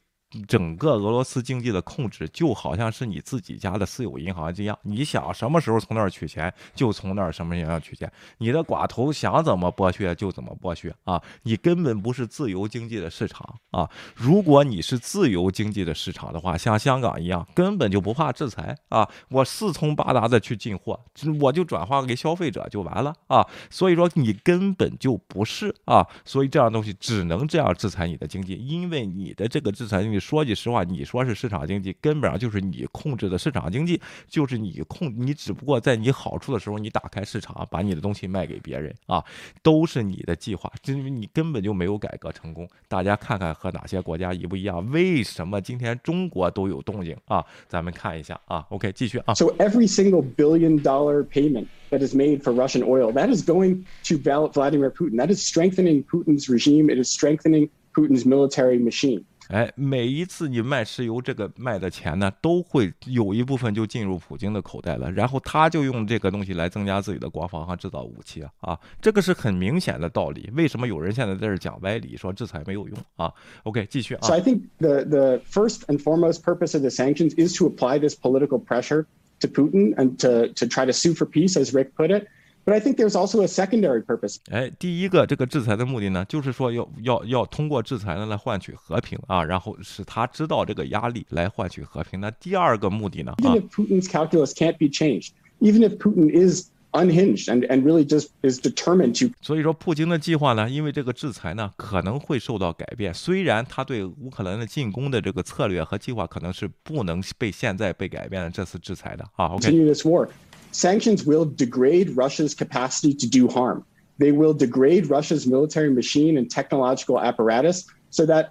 整个俄罗斯经济的控制就好像是你自己家的私有银行一样，你想什么时候从那儿取钱就从那儿什么银行取钱，你的寡头想怎么剥削就怎么剥削啊！你根本不是自由经济的市场啊！如果你是自由经济的市场的话，像香港一样，根本就不怕制裁啊！我四通八达的去进货，我就转化给消费者就完了啊！所以说你根本就不是啊！所以这样东西只能这样制裁你的经济，因为你的这个制裁说句实话，你说是市场经济，根本上就是你控制的市场经济，就是你控，你只不过在你好处的时候，你打开市场，把你的东西卖给别人啊，都是你的计划，因为你根本就没有改革成功。大家看看和哪些国家一不一样？为什么今天中国都有动静啊？咱们看一下啊。OK，继续啊。So every single billion dollar payment that is made for Russian oil, that is going to Vladimir Putin. That is strengthening Putin's regime. It is strengthening Putin's military machine. 哎，每一次你卖石油，这个卖的钱呢，都会有一部分就进入普京的口袋了，然后他就用这个东西来增加自己的国防和制造武器啊，啊，这个是很明显的道理。为什么有人现在在这讲歪理，说制裁没有用啊？OK，继续啊。So I think the the first and foremost purpose of the sanctions is to apply this political pressure to Putin and to to try to sue for peace, as Rick put it. But I think there's also a secondary purpose. 哎，第一个这个制裁的目的呢，就是说要要要通过制裁呢来换取和平啊，然后使他知道这个压力来换取和平。那第二个目的呢？Even if Putin's calculus can't be changed, even if Putin is unhinged and and really just is determined to. 所以说，普京的计划呢，因为这个制裁呢可能会受到改变。虽然他对乌克兰的进攻的这个策略和计划可能是不能被现在被改变的，这次制裁的啊。Continue this war sanctions will degrade Russia's capacity to do harm. They will degrade Russia's military machine and technological apparatus so that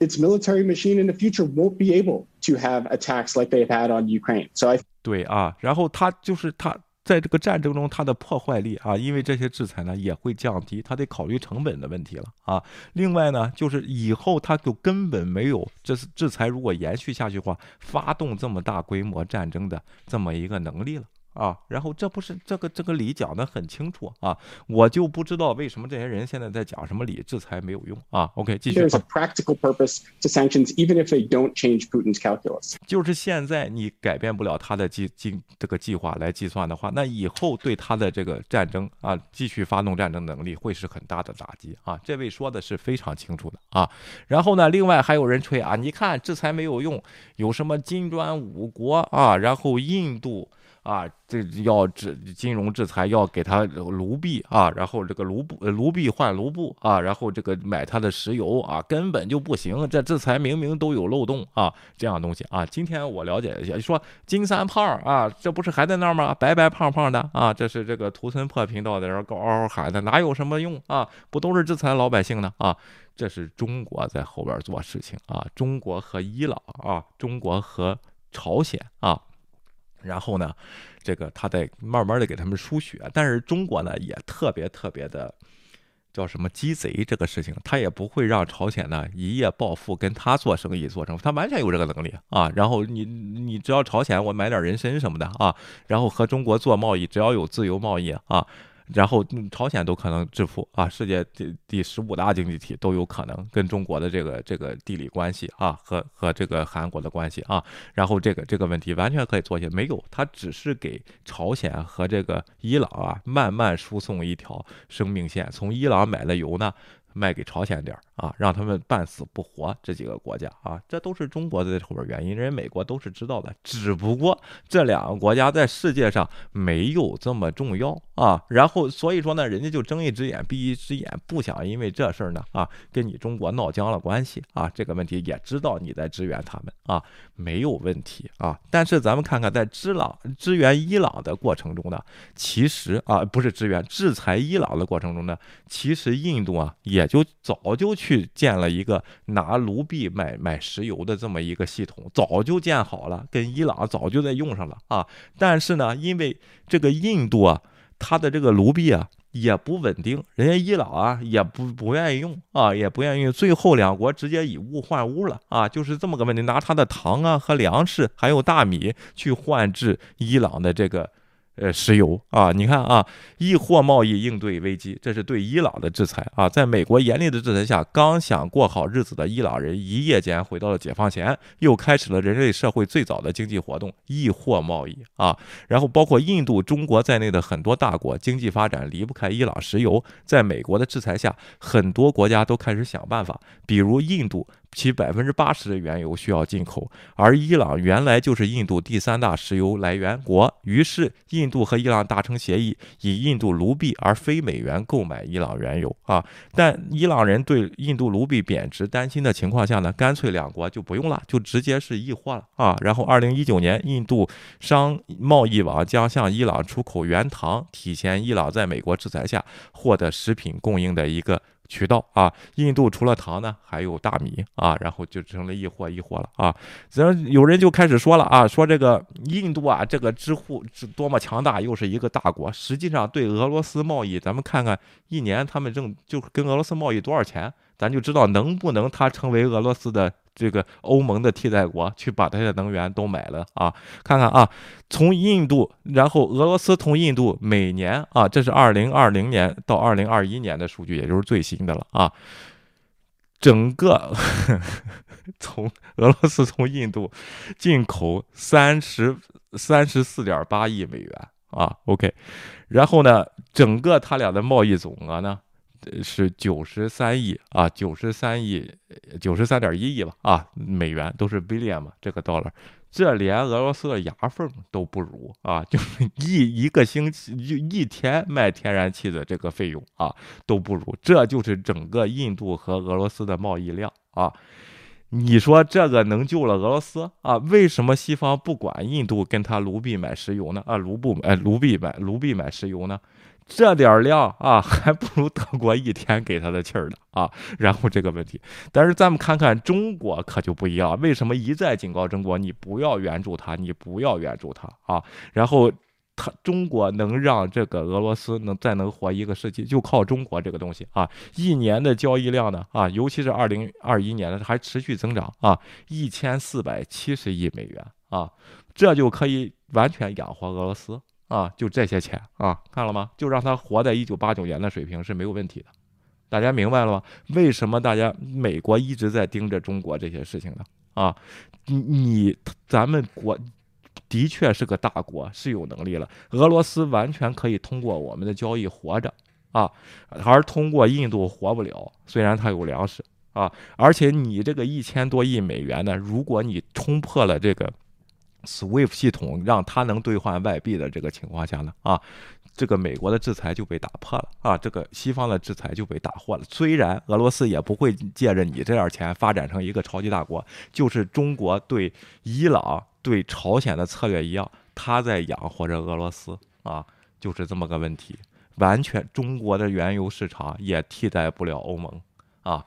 its military machine in the future won't be able to have attacks like they've had on Ukraine. So I 对啊，然后他就是他在这个战争中他的破坏力啊，因为这些制裁呢也会降低，他得考虑成本的问题了啊。另外呢，就是以后他就根本没有这次制裁如果延续下去的话，发动这么大规模战争的这么一个能力了。啊。然后这不是这个这个理讲的很清楚啊，我就不知道为什么这些人现在在讲什么理，制裁没有用啊。OK，继续。There's a practical purpose to sanctions, even if they don't change Putin's calculus。就是现在你改变不了他的计计这个计划来计算的话，那以后对他的这个战争啊，继续发动战争能力会是很大的打击啊。这位说的是非常清楚的啊。然后呢，另外还有人吹啊，你看制裁没有用，有什么金砖五国啊，然后印度。啊，这要制金融制裁，要给他卢币啊，然后这个卢布卢币换卢布啊，然后这个买他的石油啊，根本就不行。这制裁明明都有漏洞啊，这样东西啊。今天我了解一下，说金三胖啊，这不是还在那儿吗？白白胖胖的啊，这是这个图森破频道在这嗷嗷喊的，哪有什么用啊？不都是制裁老百姓呢啊？这是中国在后边做事情啊，中国和伊朗啊，中国和朝鲜啊。然后呢，这个他在慢慢的给他们输血，但是中国呢也特别特别的叫什么鸡贼这个事情，他也不会让朝鲜呢一夜暴富，跟他做生意做成，他完全有这个能力啊。然后你你只要朝鲜我买点人参什么的啊，然后和中国做贸易，只要有自由贸易啊。然后朝鲜都可能致富啊，世界第第十五大经济体都有可能跟中国的这个这个地理关系啊，和和这个韩国的关系啊，然后这个这个问题完全可以做些没有，他只是给朝鲜和这个伊朗啊慢慢输送一条生命线，从伊朗买了油呢。卖给朝鲜点儿啊，让他们半死不活。这几个国家啊，这都是中国的后边原因，人家美国都是知道的。只不过这两个国家在世界上没有这么重要啊。然后所以说呢，人家就睁一只眼闭一只眼，不想因为这事儿呢啊，跟你中国闹僵了关系啊。这个问题也知道你在支援他们啊，没有问题啊。但是咱们看看在支朗支援伊朗的过程中呢，其实啊不是支援制裁伊朗的过程中呢，其实印度啊也。也就早就去建了一个拿卢币买买石油的这么一个系统，早就建好了，跟伊朗早就在用上了啊。但是呢，因为这个印度啊，它的这个卢币啊也不稳定，人家伊朗啊也不不愿意用啊，也不愿意用，最后两国直接以物换物了啊，就是这么个问题，拿他的糖啊和粮食还有大米去换制伊朗的这个。呃，石油啊，你看啊，易货贸易应对危机，这是对伊朗的制裁啊。在美国严厉的制裁下，刚想过好日子的伊朗人，一夜间回到了解放前，又开始了人类社会最早的经济活动——易货贸易啊。然后，包括印度、中国在内的很多大国，经济发展离不开伊朗石油。在美国的制裁下，很多国家都开始想办法，比如印度。其百分之八十的原油需要进口，而伊朗原来就是印度第三大石油来源国。于是，印度和伊朗达成协议，以印度卢币而非美元购买伊朗原油啊。但伊朗人对印度卢币贬值担心的情况下呢，干脆两国就不用了，就直接是易货了啊。然后，二零一九年，印度商贸易网将向伊朗出口原糖，体现伊朗在美国制裁下获得食品供应的一个。渠道啊，印度除了糖呢，还有大米啊，然后就成了一货一货了啊。然后有人就开始说了啊，说这个印度啊，这个支付是多么强大，又是一个大国。实际上对俄罗斯贸易，咱们看看一年他们挣就跟俄罗斯贸易多少钱，咱就知道能不能它成为俄罗斯的。这个欧盟的替代国去把它的能源都买了啊！看看啊，从印度，然后俄罗斯从印度每年啊，这是二零二零年到二零二一年的数据，也就是最新的了啊。整个 从俄罗斯从印度进口三十三十四点八亿美元啊，OK，然后呢，整个他俩的贸易总额呢？是九十三亿啊，九十三亿，九十三点一亿吧啊，美元都是 billion 嘛，这个 dollar，这连俄罗斯的牙缝都不如啊，就是一一个星期就一天卖天然气的这个费用啊都不如，这就是整个印度和俄罗斯的贸易量啊，你说这个能救了俄罗斯啊？为什么西方不管印度跟他卢币买石油呢？啊，卢布哎，卢币买卢币买石油呢？这点量啊，还不如德国一天给他的气儿呢啊！然后这个问题，但是咱们看看中国可就不一样，为什么一再警告中国你不要援助他，你不要援助他啊？然后他中国能让这个俄罗斯能再能活一个世纪，就靠中国这个东西啊！一年的交易量呢啊，尤其是二零二一年的还持续增长啊，一千四百七十亿美元啊，这就可以完全养活俄罗斯。啊，就这些钱啊，看了吗？就让他活在一九八九年的水平是没有问题的。大家明白了吗？为什么大家美国一直在盯着中国这些事情呢？啊，你你咱们国的确是个大国，是有能力了。俄罗斯完全可以通过我们的交易活着啊，而通过印度活不了。虽然它有粮食啊，而且你这个一千多亿美元呢，如果你冲破了这个 SWIFT 系统，让它能兑换外币的这个情况下呢，啊。这个美国的制裁就被打破了啊！这个西方的制裁就被打破了。虽然俄罗斯也不会借着你这点钱发展成一个超级大国，就是中国对伊朗、对朝鲜的策略一样，他在养活着俄罗斯啊，就是这么个问题。完全中国的原油市场也替代不了欧盟啊，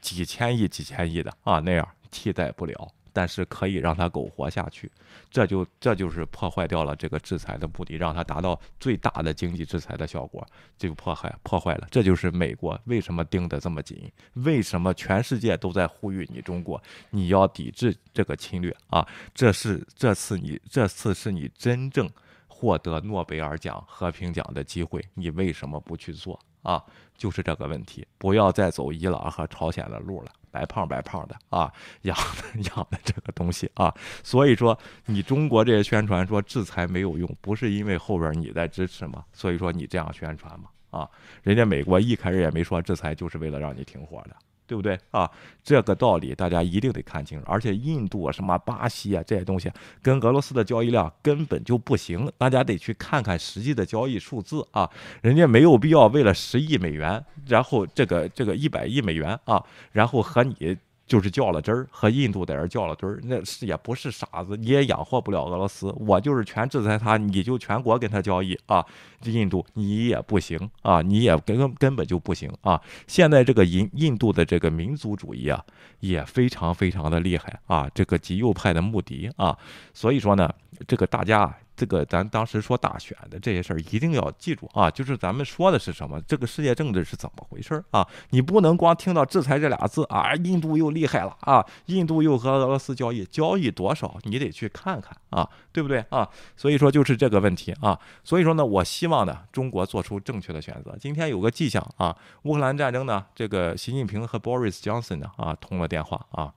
几千亿、几千亿的啊那样替代不了。但是可以让他苟活下去，这就这就是破坏掉了这个制裁的目的，让他达到最大的经济制裁的效果，就破坏破坏了。这就是美国为什么盯得这么紧，为什么全世界都在呼吁你中国，你要抵制这个侵略啊！这是这次你这次是你真正获得诺贝尔奖和平奖的机会，你为什么不去做啊？就是这个问题，不要再走伊朗和朝鲜的路了。白胖白胖的啊，养的 养的这个东西啊，所以说你中国这些宣传说制裁没有用，不是因为后边你在支持吗？所以说你这样宣传嘛啊，人家美国一开始也没说制裁就是为了让你停火的。对不对啊？这个道理大家一定得看清楚。而且印度啊、什么巴西啊这些东西，跟俄罗斯的交易量根本就不行。大家得去看看实际的交易数字啊，人家没有必要为了十亿美元，然后这个这个一百亿美元啊，然后和你。就是较了真儿，和印度在这儿较了真儿，那是也不是傻子，你也养活不了俄罗斯。我就是全制裁他，你就全国跟他交易啊。印度你也不行啊，你也根根本就不行啊。现在这个印印度的这个民族主义啊，也非常非常的厉害啊，这个极右派的穆迪啊，所以说呢，这个大家。这个咱当时说大选的这些事儿一定要记住啊，就是咱们说的是什么？这个世界政治是怎么回事儿啊？你不能光听到制裁这俩字啊，印度又厉害了啊，印度又和俄罗斯交易，交易多少你得去看看啊，对不对啊？所以说就是这个问题啊，所以说呢，我希望呢中国做出正确的选择。今天有个迹象啊，乌克兰战争呢，这个习近平和 Boris Johnson 呢啊通了电话啊。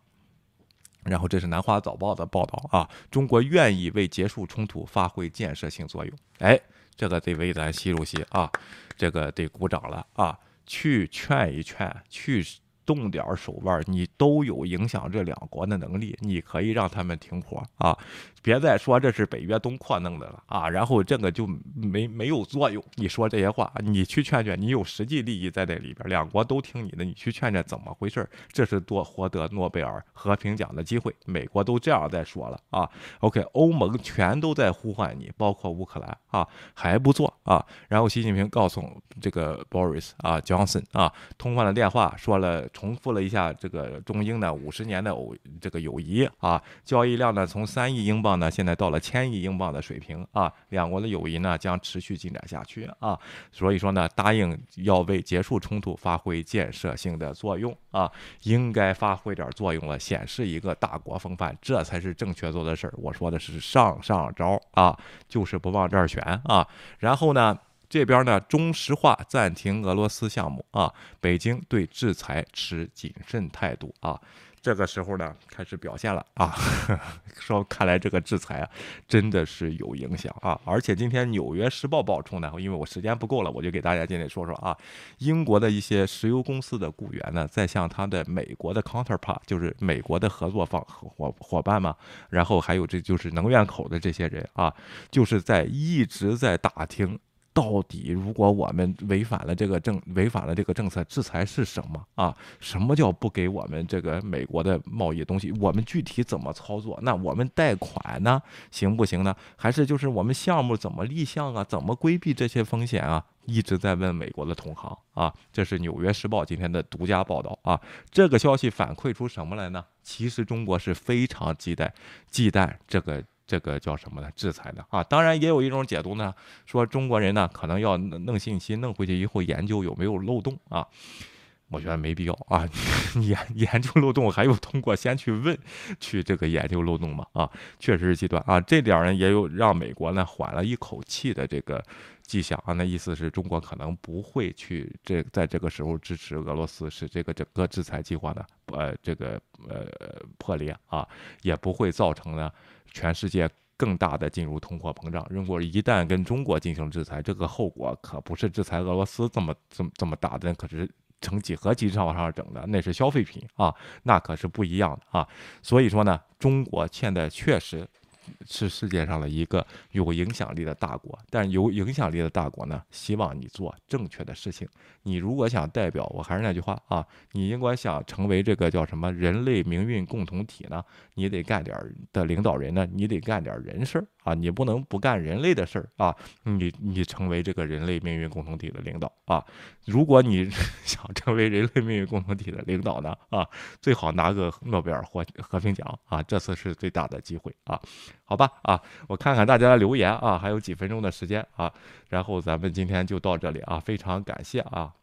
然后这是南华早报的报道啊，中国愿意为结束冲突发挥建设性作用。哎，这个得为咱习主席啊，这个得鼓掌了啊，去劝一劝，去。动点手腕，你都有影响这两国的能力，你可以让他们停火啊！别再说这是北约东扩弄的了啊！然后这个就没没有作用。你说这些话，你去劝劝，你有实际利益在这里边，两国都听你的，你去劝劝怎么回事？这是多获得诺贝尔和平奖的机会，美国都这样在说了啊！OK，欧盟全都在呼唤你，包括乌克兰啊，还不做啊！然后习近平告诉这个 Boris 啊，Johnson 啊，通话的电话说了。重复了一下这个中英的五十年的偶这个友谊啊，交易量呢从三亿英镑呢现在到了千亿英镑的水平啊，两国的友谊呢将持续进展下去啊，所以说呢答应要为结束冲突发挥建设性的作用啊，应该发挥点作用了，显示一个大国风范，这才是正确做的事儿。我说的是上上招啊，就是不往这儿选啊，然后呢。这边呢，中石化暂停俄罗斯项目啊，北京对制裁持谨慎态度啊。这个时候呢，开始表现了啊，说看来这个制裁啊，真的是有影响啊。而且今天《纽约时报》爆出呢，因为我时间不够了，我就给大家今天说说啊，英国的一些石油公司的雇员呢，在向他的美国的 counterpart，就是美国的合作方伙伙伴嘛，然后还有这就是能源口的这些人啊，就是在一直在打听。到底，如果我们违反了这个政，违反了这个政策，制裁是什么啊？什么叫不给我们这个美国的贸易东西？我们具体怎么操作？那我们贷款呢，行不行呢？还是就是我们项目怎么立项啊？怎么规避这些风险啊？一直在问美国的同行啊。这是《纽约时报》今天的独家报道啊。这个消息反馈出什么来呢？其实中国是非常忌惮忌惮这个。这个叫什么呢？制裁的啊，当然也有一种解读呢，说中国人呢可能要弄信息弄回去以后研究有没有漏洞啊。我觉得没必要啊，研研究漏洞还有通过先去问，去这个研究漏洞嘛啊，确实是极端啊，这点儿呢也有让美国呢缓了一口气的这个迹象啊，那意思是中国可能不会去这在这个时候支持俄罗斯，使这个整个制裁计划呢呃这个呃破裂啊，也不会造成呢全世界更大的进入通货膨胀。如果一旦跟中国进行制裁，这个后果可不是制裁俄罗斯这么这么这么大的，可是。成几何级上往上整的，那是消费品啊，那可是不一样的啊。所以说呢，中国现在确实是世界上的一个有影响力的大国，但有影响力的大国呢，希望你做正确的事情。你如果想代表，我还是那句话啊，你应该想成为这个叫什么人类命运共同体呢？你得干点的领导人呢，你得干点人事儿。啊，你不能不干人类的事儿啊！你你成为这个人类命运共同体的领导啊！如果你 想成为人类命运共同体的领导呢，啊，最好拿个诺贝尔和和平奖啊！这次是最大的机会啊！好吧啊，我看看大家的留言啊，还有几分钟的时间啊，然后咱们今天就到这里啊，非常感谢啊！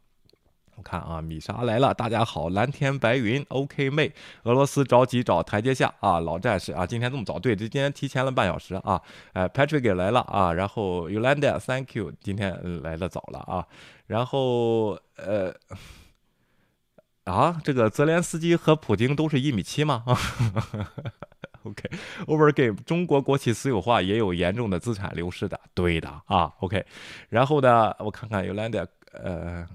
看啊，米莎来了，大家好，蓝天白云，OK 妹，俄罗斯着急找台阶下啊，老战士啊，今天这么早，对，这今天提前了半小时啊，哎，Patrick 来了啊，然后 Yolanda，Thank you，今天来的早了啊，然后呃，啊，这个泽连斯基和普京都是一米七吗？OK，Overgame，中国国企私有化也有严重的资产流失的，对的啊，OK，然后呢，我看看 Yolanda，呃。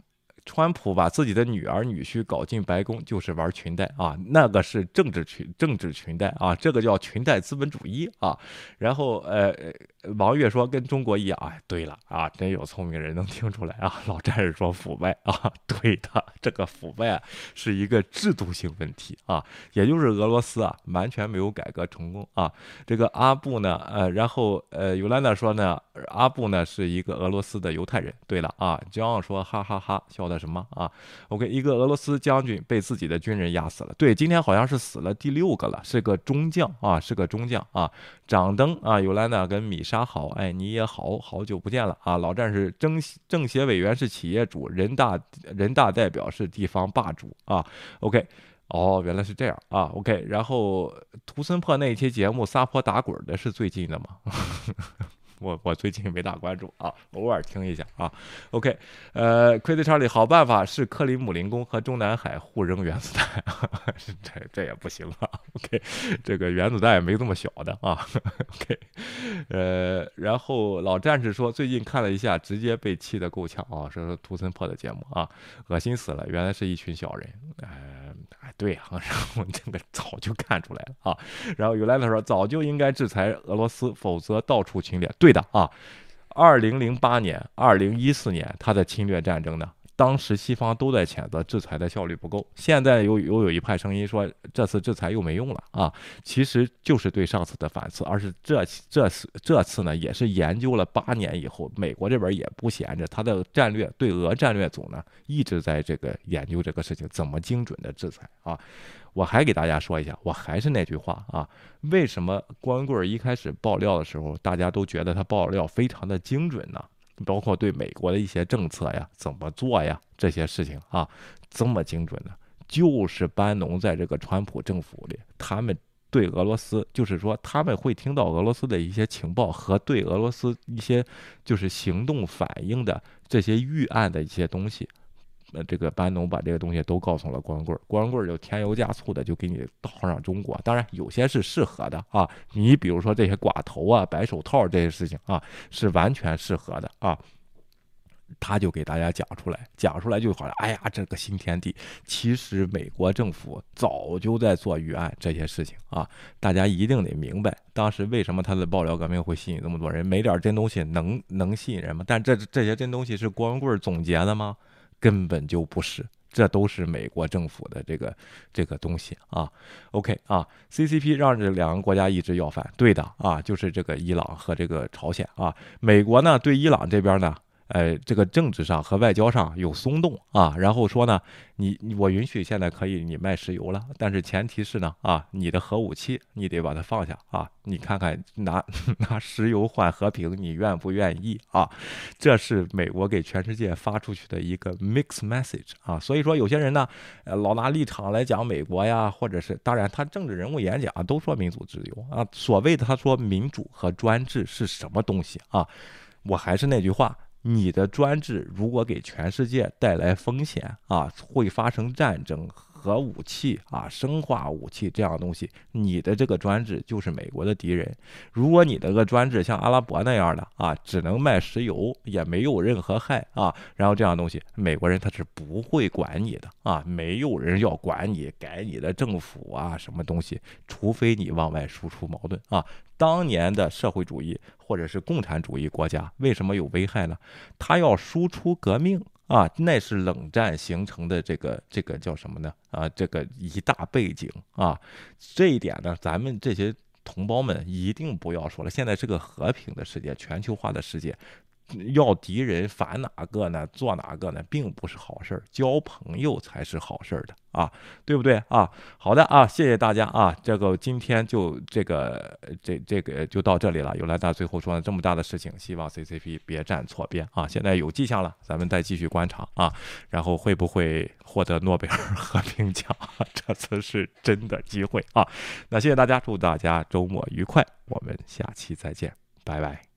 川普把自己的女儿女婿搞进白宫，就是玩裙带啊，那个是政治裙政治裙带啊，这个叫裙带资本主义啊。然后呃，王月说跟中国一样，哎，对了啊，真有聪明人能听出来啊。老战士说腐败啊，对的，这个腐败是一个制度性问题啊，也就是俄罗斯啊完全没有改革成功啊。这个阿布呢，呃，然后呃，尤兰娜说呢，阿布呢是一个俄罗斯的犹太人。对了啊，骄傲说哈哈哈，笑的。什么啊？OK，一个俄罗斯将军被自己的军人压死了。对，今天好像是死了第六个了，是个中将啊，是个中将啊。掌灯啊，尤兰娜跟米莎好，哎，你也好好久不见了啊。老战士政政协委员是企业主，人大人大代表是地方霸主啊。OK，哦，原来是这样啊。OK，然后图森破那一期节目撒泼打滚的是最近的吗？我我最近没大关注啊，偶尔听一下啊。OK，呃，Crazy Charlie，好办法是克里姆林宫和中南海互扔原子弹，这这也不行啊。OK，这个原子弹也没这么小的啊。OK，呃，然后老战士说最近看了一下，直接被气得够呛啊，说说图森破的节目啊，恶心死了，原来是一群小人。哎，对啊，然后这个早就看出来了啊。然后有来的说早就应该制裁俄罗斯，否则到处侵略。对的啊，二零零八年、二零一四年他的侵略战争呢，当时西方都在谴责制裁的效率不够。现在又又有一派声音说这次制裁又没用了啊，其实就是对上次的反思，而是这这次这次呢也是研究了八年以后，美国这边也不闲着，他的战略对俄战略组呢一直在这个研究这个事情，怎么精准的制裁啊。我还给大家说一下，我还是那句话啊，为什么光棍一开始爆料的时候，大家都觉得他爆料非常的精准呢？包括对美国的一些政策呀、怎么做呀这些事情啊，这么精准的？就是班农在这个川普政府里，他们对俄罗斯，就是说他们会听到俄罗斯的一些情报和对俄罗斯一些就是行动反应的这些预案的一些东西。这个班农把这个东西都告诉了光棍，光棍就添油加醋的就给你倒上中国。当然，有些是适合的啊，你比如说这些寡头啊、白手套这些事情啊，是完全适合的啊。他就给大家讲出来，讲出来就好像，哎呀，这个新天地。其实美国政府早就在做预案这些事情啊，大家一定得明白，当时为什么他的爆料革命会吸引这么多人？没点真东西能能吸引人吗？但这这些真东西是光棍总结的吗？根本就不是，这都是美国政府的这个这个东西啊。OK 啊，CCP 让这两个国家一直要饭，对的啊，就是这个伊朗和这个朝鲜啊。美国呢对伊朗这边呢，呃，这个政治上和外交上有松动啊，然后说呢，你我允许现在可以你卖石油了，但是前提是呢，啊，你的核武器你得把它放下啊，你看看拿 拿石油换和平，你愿不愿意啊？这是美国给全世界发出去的一个 mix message 啊，所以说有些人呢，呃，老拿立场来讲美国呀，或者是当然他政治人物演讲都说民主自由啊，所谓的他说民主和专制是什么东西啊？我还是那句话。你的专制如果给全世界带来风险啊，会发生战争。核武器啊，生化武器这样的东西，你的这个专制就是美国的敌人。如果你的个专制像阿拉伯那样的啊，只能卖石油，也没有任何害啊，然后这样东西，美国人他是不会管你的啊，没有人要管你改你的政府啊，什么东西，除非你往外输出矛盾啊。当年的社会主义或者是共产主义国家为什么有危害呢？他要输出革命。啊，那是冷战形成的这个这个叫什么呢？啊，这个一大背景啊，这一点呢，咱们这些同胞们一定不要说了。现在是个和平的世界，全球化的世界。要敌人反哪个呢？做哪个呢？并不是好事儿，交朋友才是好事儿的啊，对不对啊？好的啊，谢谢大家啊，这个今天就这个这这个就到这里了。尤兰达最后说了这么大的事情，希望 CCP 别站错边啊。现在有迹象了，咱们再继续观察啊，然后会不会获得诺贝尔 和平奖？这次是真的机会啊。那谢谢大家，祝大家周末愉快，我们下期再见，拜拜。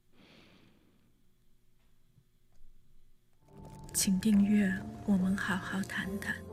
请订阅，我们好好谈谈。